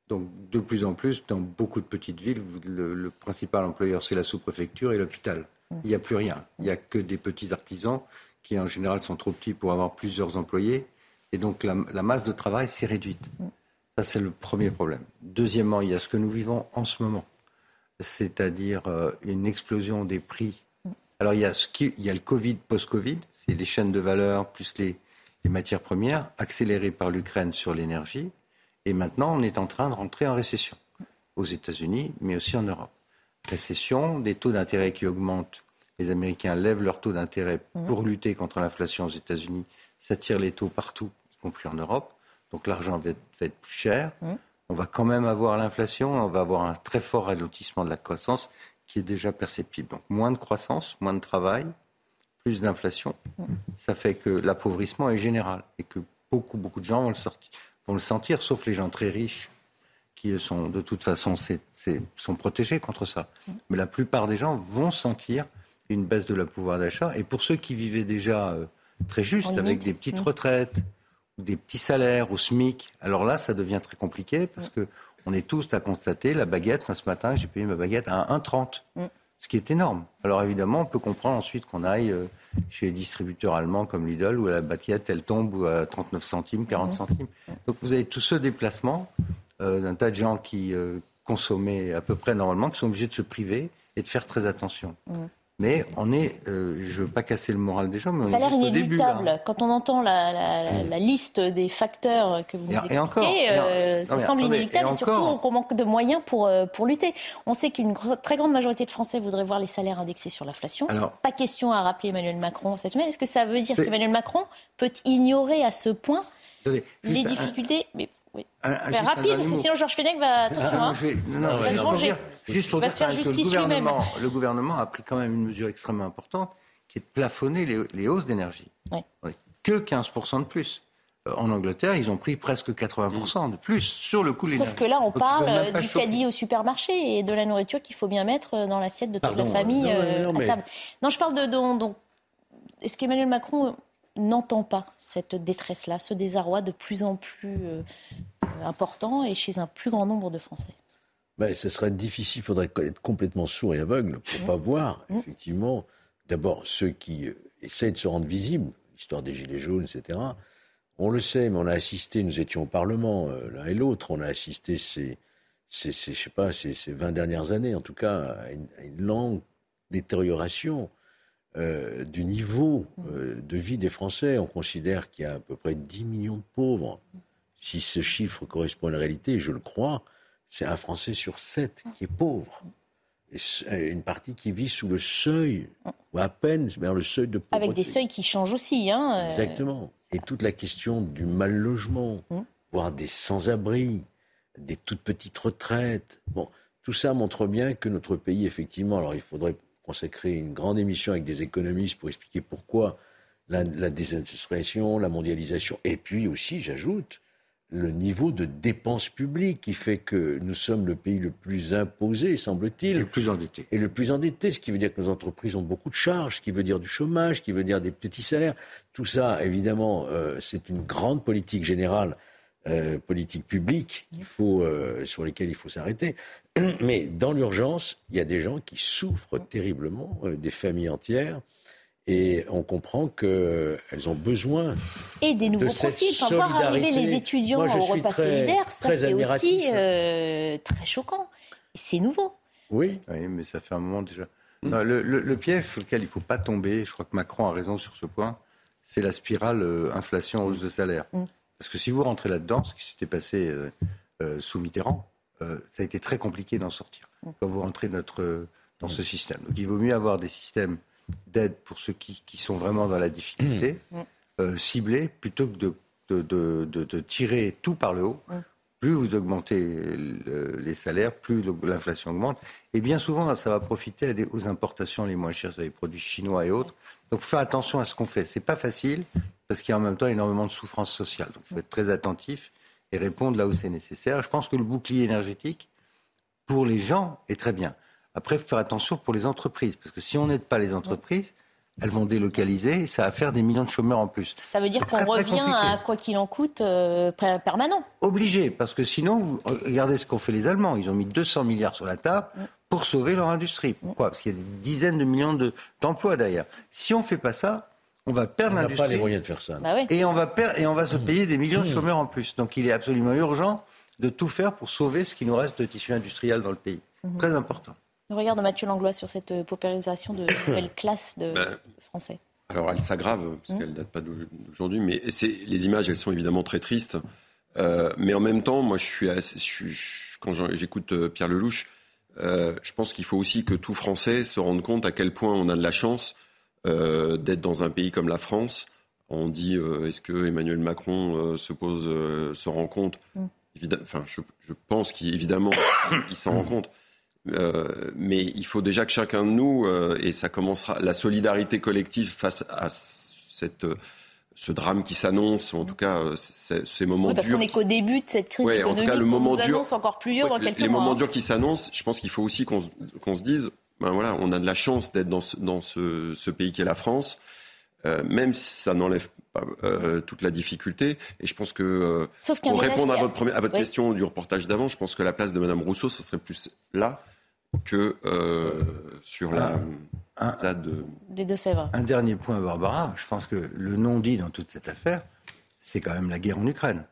Donc, de plus en plus, dans beaucoup de petites villes, le, le principal employeur, c'est la sous-préfecture et l'hôpital. Il n'y a plus rien. Il n'y a que des petits artisans qui, en général, sont trop petits pour avoir plusieurs employés. Et donc, la, la masse de travail s'est réduite. Ça, c'est le premier problème. Deuxièmement, il y a ce que nous vivons en ce moment, c'est-à-dire euh, une explosion des prix. Alors, il y a, ce qui, il y a le Covid, post-Covid, c'est les chaînes de valeur plus les, les matières premières, accélérées par l'Ukraine sur l'énergie. Et maintenant, on est en train de rentrer en récession, aux États-Unis, mais aussi en Europe. Récession, des taux d'intérêt qui augmentent. Les Américains lèvent leurs taux d'intérêt pour lutter contre l'inflation aux États-Unis. Ça tire les taux partout, y compris en Europe. Donc l'argent va être, plus cher. On va quand même avoir l'inflation. On va avoir un très fort ralentissement de la croissance qui est déjà perceptible. Donc moins de croissance, moins de travail, plus d'inflation. Ça fait que l'appauvrissement est général et que beaucoup, beaucoup de gens vont le, sortir, vont le sentir, sauf les gens très riches qui sont de toute façon sont protégés contre ça. Mais la plupart des gens vont sentir une baisse de leur pouvoir d'achat. Et pour ceux qui vivaient déjà euh, très juste, avec des petites retraites, ou des petits salaires au SMIC, alors là, ça devient très compliqué parce que on est tous à constater la baguette. Moi, ce matin, j'ai payé ma baguette à 1,30 Mm. Ce qui est énorme. Alors évidemment, on peut comprendre ensuite qu'on aille euh, chez les distributeurs allemands comme Lidl où la baguette, elle tombe à 39 centimes, 40 Mhm. centimes. Donc vous avez tout ce déplacement euh, d'un tas de gens qui euh, consommaient à peu près normalement, qui sont obligés de se priver et de faire très attention. Mhm. Mais on est, euh, je ne veux pas casser le moral des gens, mais on Ça est juste au début. là. inéluctable. Quand on entend la, la- la- la liste des facteurs que vous nous et expliquez, encore, euh, et en- ça non, semble attendez, inéluctable et et, surtout qu'on manque de moyens pour, euh, pour lutter. On sait qu'une très grande majorité de Français voudraient voir les salaires indexés sur l'inflation. Pas question à rappeler Emmanuel Macron cette semaine. Est-ce que ça veut dire qu'Emmanuel Macron peut ignorer à ce point Attendez, les un- difficultés? Mais, oui. un- rapide, parce que sinon Georges Fenech va... Attention, Ah, non, hein. je vais- non, non, juste pour dire, faire que justice le lui-même. gouvernement, le gouvernement a pris quand même une mesure extrêmement importante, qui est de plafonner les, les hausses d'énergie. Ouais. Que 15% de plus. Euh, En Angleterre, ils ont pris presque 80% de plus sur le coût de l'énergie. Sauf que là, on Donc, parle du chauffer. caddie au supermarché et de la nourriture qu'il faut bien mettre dans l'assiette de toute Pardon, la famille non, euh, non, à mais- table. Non, je parle de. Est-ce qu'Emmanuel Macron n'entend pas cette détresse-là, ce désarroi de plus en plus euh, important et chez un plus grand nombre de Français? Ben, ce serait difficile, il faudrait être complètement sourd et aveugle pour ne pas voir, effectivement, d'abord ceux qui euh, essayent de se rendre visibles, l'histoire des Gilets jaunes, etc. On le sait, mais on a assisté, nous étions au Parlement, euh, l'un et l'autre, on a assisté ces, ces, ces- je sais pas, ces, ces 20 dernières années, en tout cas, à une, à une lente détérioration euh, du niveau euh, de vie des Français. On considère qu'il y a à peu près 10 millions de pauvres. Si ce chiffre correspond à la réalité, je le crois, c'est un Français sur sept qui est pauvre. Et une partie qui vit sous le seuil, ou à peine vers le seuil de pauvreté. Avec des seuils qui changent aussi. Hein, euh, Exactement. Et toute la question du mal logement, voire des sans-abri, des toutes petites retraites. Bon, tout ça montre bien que notre pays, effectivement, alors il faudrait consacrer une grande émission avec des économistes pour expliquer pourquoi la, la désindustrialisation, la mondialisation, et puis aussi, j'ajoute, le niveau de dépenses publiques qui fait que nous sommes le pays le plus imposé, semble-t-il. Le plus endetté. Et le plus endetté, ce qui veut dire que nos entreprises ont beaucoup de charges, ce qui veut dire du chômage, ce qui veut dire des petits salaires. Tout ça, évidemment, euh, c'est une grande politique générale euh, politiques publiques qu'il faut, euh, sur lesquelles il faut s'arrêter. Mais dans l'urgence, il y a des gens qui souffrent terriblement, des familles entières. Et on comprend qu'elles ont besoin Et des nouveaux de cette profils. Enfin, voir arriver les étudiants Moi, je au suis repas très- solidaire, ça très c'est admiratif, aussi euh, très choquant. C'est nouveau. Oui. Oui, mais ça fait un moment déjà. Non, le, le- le piège sur lequel il ne faut pas tomber, je crois que Macron a raison sur ce point, c'est la spirale euh, inflation-hausse de salaire. Parce que si vous rentrez là-dedans, ce qui s'était passé euh, euh, sous Mitterrand, euh, ça a été très compliqué d'en sortir quand vous rentrez notre, dans ce système. Donc il vaut mieux avoir des systèmes d'aide pour ceux qui, qui sont vraiment dans la difficulté, euh, ciblés, plutôt que de, de, de- de- de tirer tout par le haut. Plus vous augmentez le- les salaires, plus l'inflation augmente. Et bien souvent, ça va profiter à des- aux importations les moins chères, les produits chinois et autres. Donc, il faut faire attention à ce qu'on fait. C'est pas facile, parce qu'il y a en même temps énormément de souffrance sociale. Donc, il faut être très attentif et répondre là où c'est nécessaire. Je pense que le bouclier énergétique, pour les gens, est très bien. Après, il faut faire attention pour les entreprises, parce que si on n'aide pas les entreprises, elles vont délocaliser et ça va faire des millions de chômeurs en plus. Ça veut dire qu'on revient à quoi qu'il en coûte euh, per- permanent. Obligé, parce que sinon, vous, regardez ce qu'ont fait les Allemands. Ils ont mis 200 milliards sur la table pour sauver leur industrie. Pourquoi? Parce qu'il y a des dizaines de millions de- d'emplois derrière. Si on ne fait pas ça, on va perdre On n'a l'industrie. pas les moyens de faire ça. Bah oui. Et on va perdre, et on va se payer des millions de chômeurs en plus. Donc il est absolument urgent de tout faire pour sauver ce qui nous reste de tissu industriel dans le pays. Mhm. Très important. Le regard de Mathieu Langlois sur cette euh, paupérisation de nouvelles classes de Ben, Français. Alors elle s'aggrave parce qu'elle date pas d'aujourd'hui, mais les images, elles sont évidemment très tristes. Euh, mais en même temps, moi, je suis, assez- je suis- je- quand j'écoute euh, Pierre Lelouch, euh, je pense qu'il faut aussi que tout Français se rende compte à quel point on a de la chance euh, d'être dans un pays comme la France. On dit, euh, est-ce que Emmanuel Macron se pose, se rend compte? Mm. Évidemment, enfin, je, je pense qu'évidemment, il s'en rend compte. Euh, mais il faut déjà que chacun de nous, euh, et ça commencera, la solidarité collective face à cette, euh, ce drame qui s'annonce, en tout cas euh, ces, moments Oui, parce durs. qu'on n'est qu'au début de cette crise Ouais, en tout économique cas, le moment dur- encore plus dur Ouais, dans les- quelques les mois. moments hein. durs qui s'annoncent, je pense qu'il faut aussi qu'on se- qu'on se dise, ben voilà, on a de la chance d'être dans ce, dans ce, ce pays qui est la France, euh, même si ça n'enlève pas euh, toute la difficulté. Et je pense que euh, Sauf pour répondre à votre, première- à votre Oui. question du reportage d'avant, je pense que la place de Madame Rousseau, ce serait plus là que euh, sur la ZAD de- Des Deux-Sèvres. Un dernier point, Barbara. Je pense que le non-dit dans toute cette affaire, c'est quand même la guerre en Ukraine.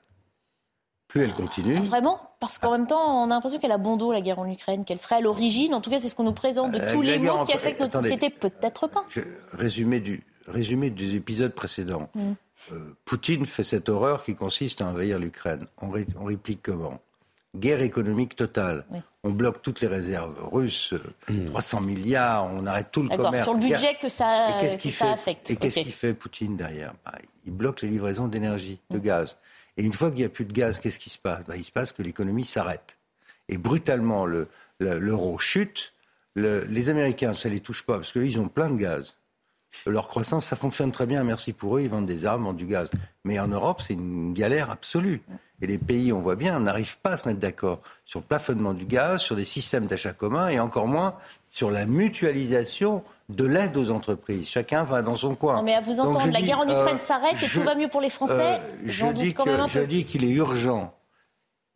Plus elle continue, Vraiment? Parce qu'en même temps, on a l'impression qu'elle a bon dos, la guerre en Ukraine, qu'elle serait à l'origine, en tout cas c'est ce qu'on nous présente, de Euh, tous la les maux en- qui affectent notre attendez. société, peut-être pas. je- résumé, du, résumé des épisodes précédents. Mm. Euh, Poutine fait cette horreur qui consiste à envahir l'Ukraine. On, ré- on réplique comment? Guerre économique totale. Oui. On bloque toutes les réserves russes, euh, 300 milliards, on arrête tout le commerce. sur le budget Guerre- que ça, Et qu'est-ce que qu'il ça fait affecte. Et qu'est-ce qu'il fait Poutine derrière Bah, Il bloque les livraisons d'énergie, de gaz. Et une fois qu'il n'y a plus de gaz, qu'est-ce qui se passe? Bah, Il se passe que l'économie s'arrête. Et brutalement, le- le- l'euro chute. Le- les Américains, ça ne les touche pas, parce qu'eux, ils ont plein de gaz. Leur croissance, ça fonctionne très bien, merci pour eux, ils vendent des armes, vendent du gaz. Mais en Europe, c'est une galère absolue. Et les pays, on voit bien, n'arrivent pas à se mettre d'accord sur le plafonnement du gaz, sur des systèmes d'achat communs, et encore moins sur la mutualisation de l'aide aux entreprises. Chacun va dans son coin. Non, mais à vous entendre, la dis, guerre en Ukraine euh, s'arrête et je- tout va mieux pour les Français, euh, je doute dis quand que- même un Je peu. dis qu'il est urgent,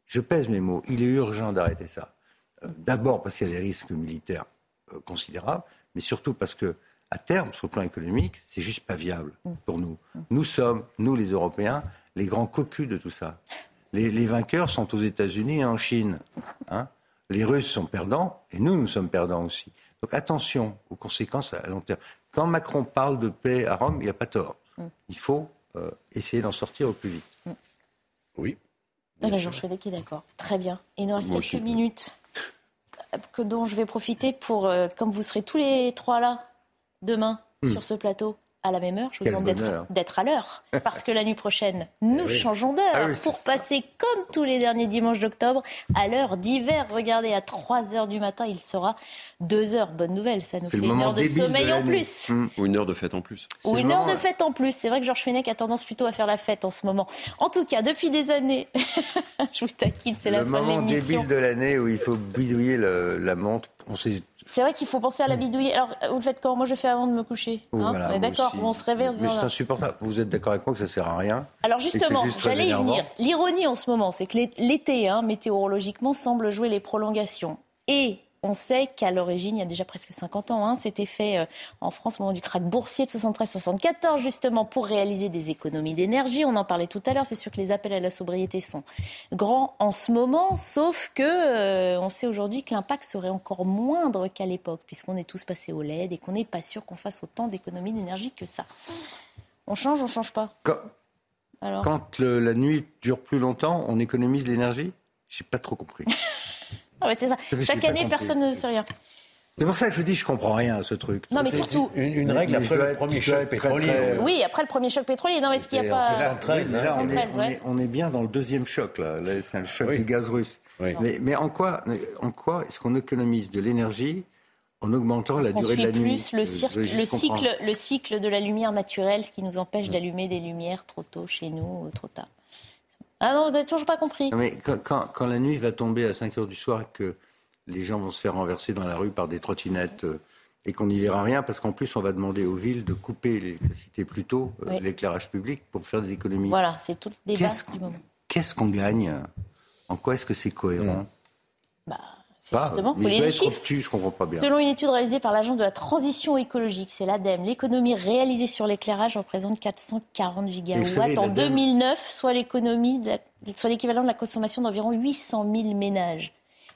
je pèse mes mots, il est urgent d'arrêter ça. Euh, D'abord parce qu'il y a des risques militaires euh, considérables, mais surtout parce que, à terme, sur le plan économique, c'est juste pas viable Mm. pour nous. Nous sommes, nous les Européens, les grands cocus de tout ça. Les, les vainqueurs sont aux États-Unis et en Chine. hein. les Russes sont perdants et nous, nous sommes perdants aussi. Donc attention aux conséquences à long terme. Quand Macron parle de paix à Rome, il n'a pas tort. Mm. Il faut euh, essayer d'en sortir au plus vite. Oui. Ah ben, Georges Fenech est d'accord. Très bien. Il nous reste quelques aussi. minutes euh, que, dont je vais profiter pour, euh, comme vous serez tous les trois là, demain, Hmm. sur ce plateau, à la même heure, je vous Quel demande d'être- à l'heure. Parce que la nuit prochaine, nous Eh oui. changeons d'heure Ah oui, pour passer, comme tous les derniers dimanches d'octobre, à l'heure d'hiver. Regardez, à 3 heures du matin, il sera 2 heures. Bonne nouvelle, ça nous fait une heure de sommeil en plus. Ou une heure de fête en plus. Ou une heure de fête en plus. C'est vrai que Georges Fenech a tendance plutôt à faire la fête en ce moment. En tout cas, depuis des années, je vous taquine, c'est la le fin de moment débile de l'année où il faut bidouiller le- la montre. On sait C'est vrai qu'il faut penser à la bidouiller. Alors, vous le faites quand Moi, je fais avant de me coucher. hein Voilà, on est d'accord. On se réveille. Mais c'est insupportable. Vous êtes d'accord avec moi que ça sert à rien Alors justement, j'allais y venir. L'ironie en ce moment, c'est que l'é- l'été, hein, météorologiquement, semble jouer les prolongations. Et on sait qu'à l'origine, il y a déjà presque 50 ans, hein, c'était fait euh, en France au moment du krach boursier de 73-74, justement pour réaliser des économies d'énergie. On en parlait tout à l'heure. C'est sûr que les appels à la sobriété sont grands en ce moment, sauf que euh, on sait aujourd'hui que l'impact serait encore moindre qu'à l'époque, puisqu'on est tous passés au LED et qu'on n'est pas sûr qu'on fasse autant d'économies d'énergie que ça. On change, on change pas. Quand, Alors. quand le- la nuit dure plus longtemps, on économise l'énergie? J'ai pas trop compris. Ah ouais, c'est ça. que j'ai Chaque année, personne ne sait rien. C'est pour ça que je vous dis, je comprends rien à ce truc. Non, mais surtout- Une, une Mais- règle mais après le être- premier choc très, pétrolier. très- Oui, après le premier choc pétrolier. Non, est-ce qu'il n'y a pas. 73, Oui, mais là, on, est, 73, on ouais. est- on est bien dans le deuxième choc, là. Là, c'est le choc Oui. du gaz russe. Oui. Mais, mais en quoi, en quoi est-ce qu'on économise de l'énergie en augmentant la On durée de la nuit plus le, Je cirque- le, cycle, le cycle de la lumière naturelle, ce qui nous empêche d'allumer des lumières trop tôt chez nous ou trop tard. Ah non, vous n'avez toujours pas compris. Non, mais quand, quand- quand la nuit va tomber à 5 heures du soir et que les gens vont se faire renverser dans la rue par des trottinettes euh, et qu'on n'y verra rien, parce qu'en plus, on va demander aux villes de couper l'électricité plus tôt, euh, Oui. l'éclairage public, pour faire des économies. Voilà, c'est tout le débat Qu'est-ce qu'on gagne? En quoi est-ce que c'est cohérent? C'est justement, mais faut je les dois être chiffres. obtus, je comprends pas bien. Selon une étude réalisée par l'Agence de la transition écologique, c'est l'ADEME, l'économie réalisée sur l'éclairage représente 440 gigawatts savez, en l'ADEME 2009, soit l'économie, de la- soit l'équivalent de la consommation d'environ 800 000 ménages.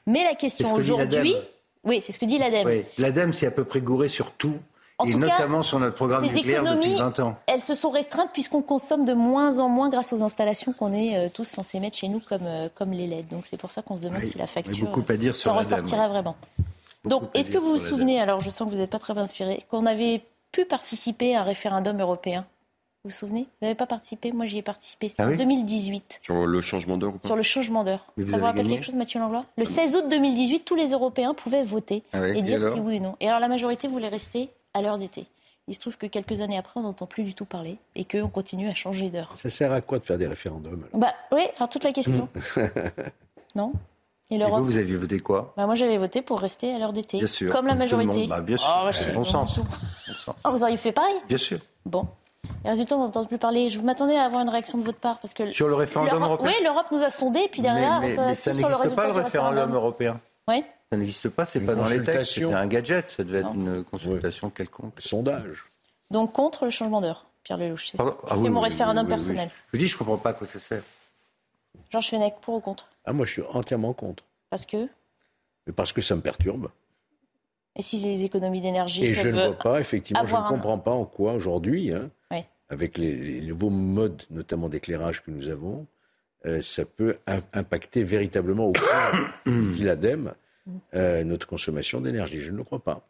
Mais la question aujourd'hui, oui, c'est ce que dit l'ADEME. Oui, l'ADEME, c'est à peu près gouré sur tout, En et tout cas, notamment sur notre programme ces nucléaire depuis économies, 20 ans. Elles se sont restreintes puisqu'on consomme de moins en moins grâce aux installations qu'on est euh, tous censés mettre chez nous comme, euh, comme les LED. Donc c'est pour ça qu'on se demande Oui, si la il y a facture beaucoup à dire sur s'en oui. vraiment. Beaucoup Donc est-ce que vous vous souvenez, alors je sens que vous n'êtes pas très inspiré, qu'on avait pu participer à un référendum européen? Vous vous souvenez? Vous n'avez pas participé? Moi j'y ai participé, c'était Ah en oui? 2018. Sur le changement d'heure ou pas? Sur le changement d'heure. Vous Ça vous rappelle quelque chose, Mathieu Langlois? Le 16 août 2018, tous les Européens pouvaient voter Ah oui, et et dire si oui ou non. Et alors la majorité voulait rester à l'heure d'été. Il se trouve que quelques années après, on n'entend plus du tout parler et qu'on continue à changer d'heure. Ça sert à quoi de faire des référendums alors? Bah oui, alors toute la question, non? Et Et l'Europe vous, vous aviez voté quoi? Bah, Moi j'avais voté pour rester à l'heure d'été. Bien sûr. Comme la majorité. Bah, bien sûr, Ah, bah, c'est je- bon sens. Bon sens. Ah, vous auriez fait pareil? Bien sûr. Bon. Les résultats, on n'entend plus parler. Je m'attendais à avoir une réaction de votre part. Parce que Sur le référendum européen? Oui, l'Europe nous a sondés, et puis derrière, mais, mais- ça, mais ça sur le n'existe résultat pas le du référendum européen. Oui. Ça n'existe pas, c'est pas dans les textes. C'était un gadget, ça devait être une consultation quelconque. Sondage. Donc contre le changement d'heure, Pierre Lelouch. C'est. Pardon Je Ah fais oui, mon oui, référendum oui, oui, personnel. oui. Je vous dis, je comprends pas à quoi ça sert. Georges Fenech, pour ou contre? Ah, moi, je suis entièrement contre. Parce que? Mais parce que ça me perturbe. Et si les économies d'énergie Et je ne vois pas, effectivement, je ne un- comprends pas en quoi aujourd'hui, hein, Oui. avec les, les nouveaux modes, notamment d'éclairage que nous avons, euh, ça peut im- impacter véritablement au cœur, dit l'ADEME, euh, notre consommation d'énergie. Je ne le crois pas.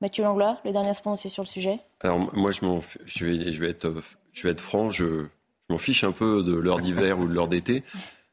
Mathieu Langlois, le dernier prononcer sur le sujet. Alors moi, je, vais, je, vais être, je vais être franc, je, je m'en fiche un peu de l'heure d'hiver ou de l'heure d'été.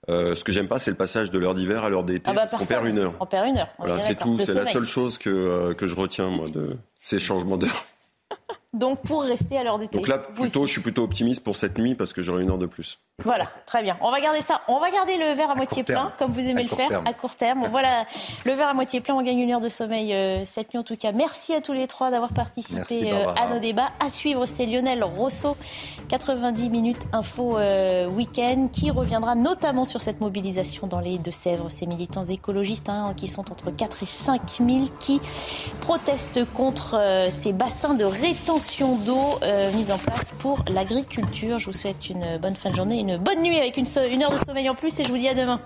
Euh, ce que j'aime pas, c'est le passage de l'heure d'hiver à l'heure d'été. Ah bah, parce qu'on perd une heure. On perd une heure. Voilà, c'est tout. C'est la seule chose que, euh, que je retiens, moi, de ces changements d'heure. Donc pour rester à l'heure d'été. Donc là, plutôt, je suis plutôt optimiste pour cette nuit parce que j'aurai une heure de plus. Voilà, très bien. On va garder ça. On va garder le verre à, moitié terme. plein, comme vous aimez À le faire, terme. à court terme. Voilà, le verre à moitié plein, on gagne une heure de sommeil euh, cette nuit en tout cas. Merci à tous les trois d'avoir participé Merci, euh, à nos débats. À suivre, c'est Lionel Rousseau, 90 minutes info euh, week-end, qui reviendra notamment sur cette mobilisation dans les Deux-Sèvres. Ces militants écologistes hein, qui sont entre 4 et 5 000 qui protestent contre euh, ces bassins de rétention détention d'eau euh, mise en place pour l'agriculture. Je vous souhaite une bonne fin de journée, une bonne nuit avec une heure de sommeil en plus et je vous dis à demain.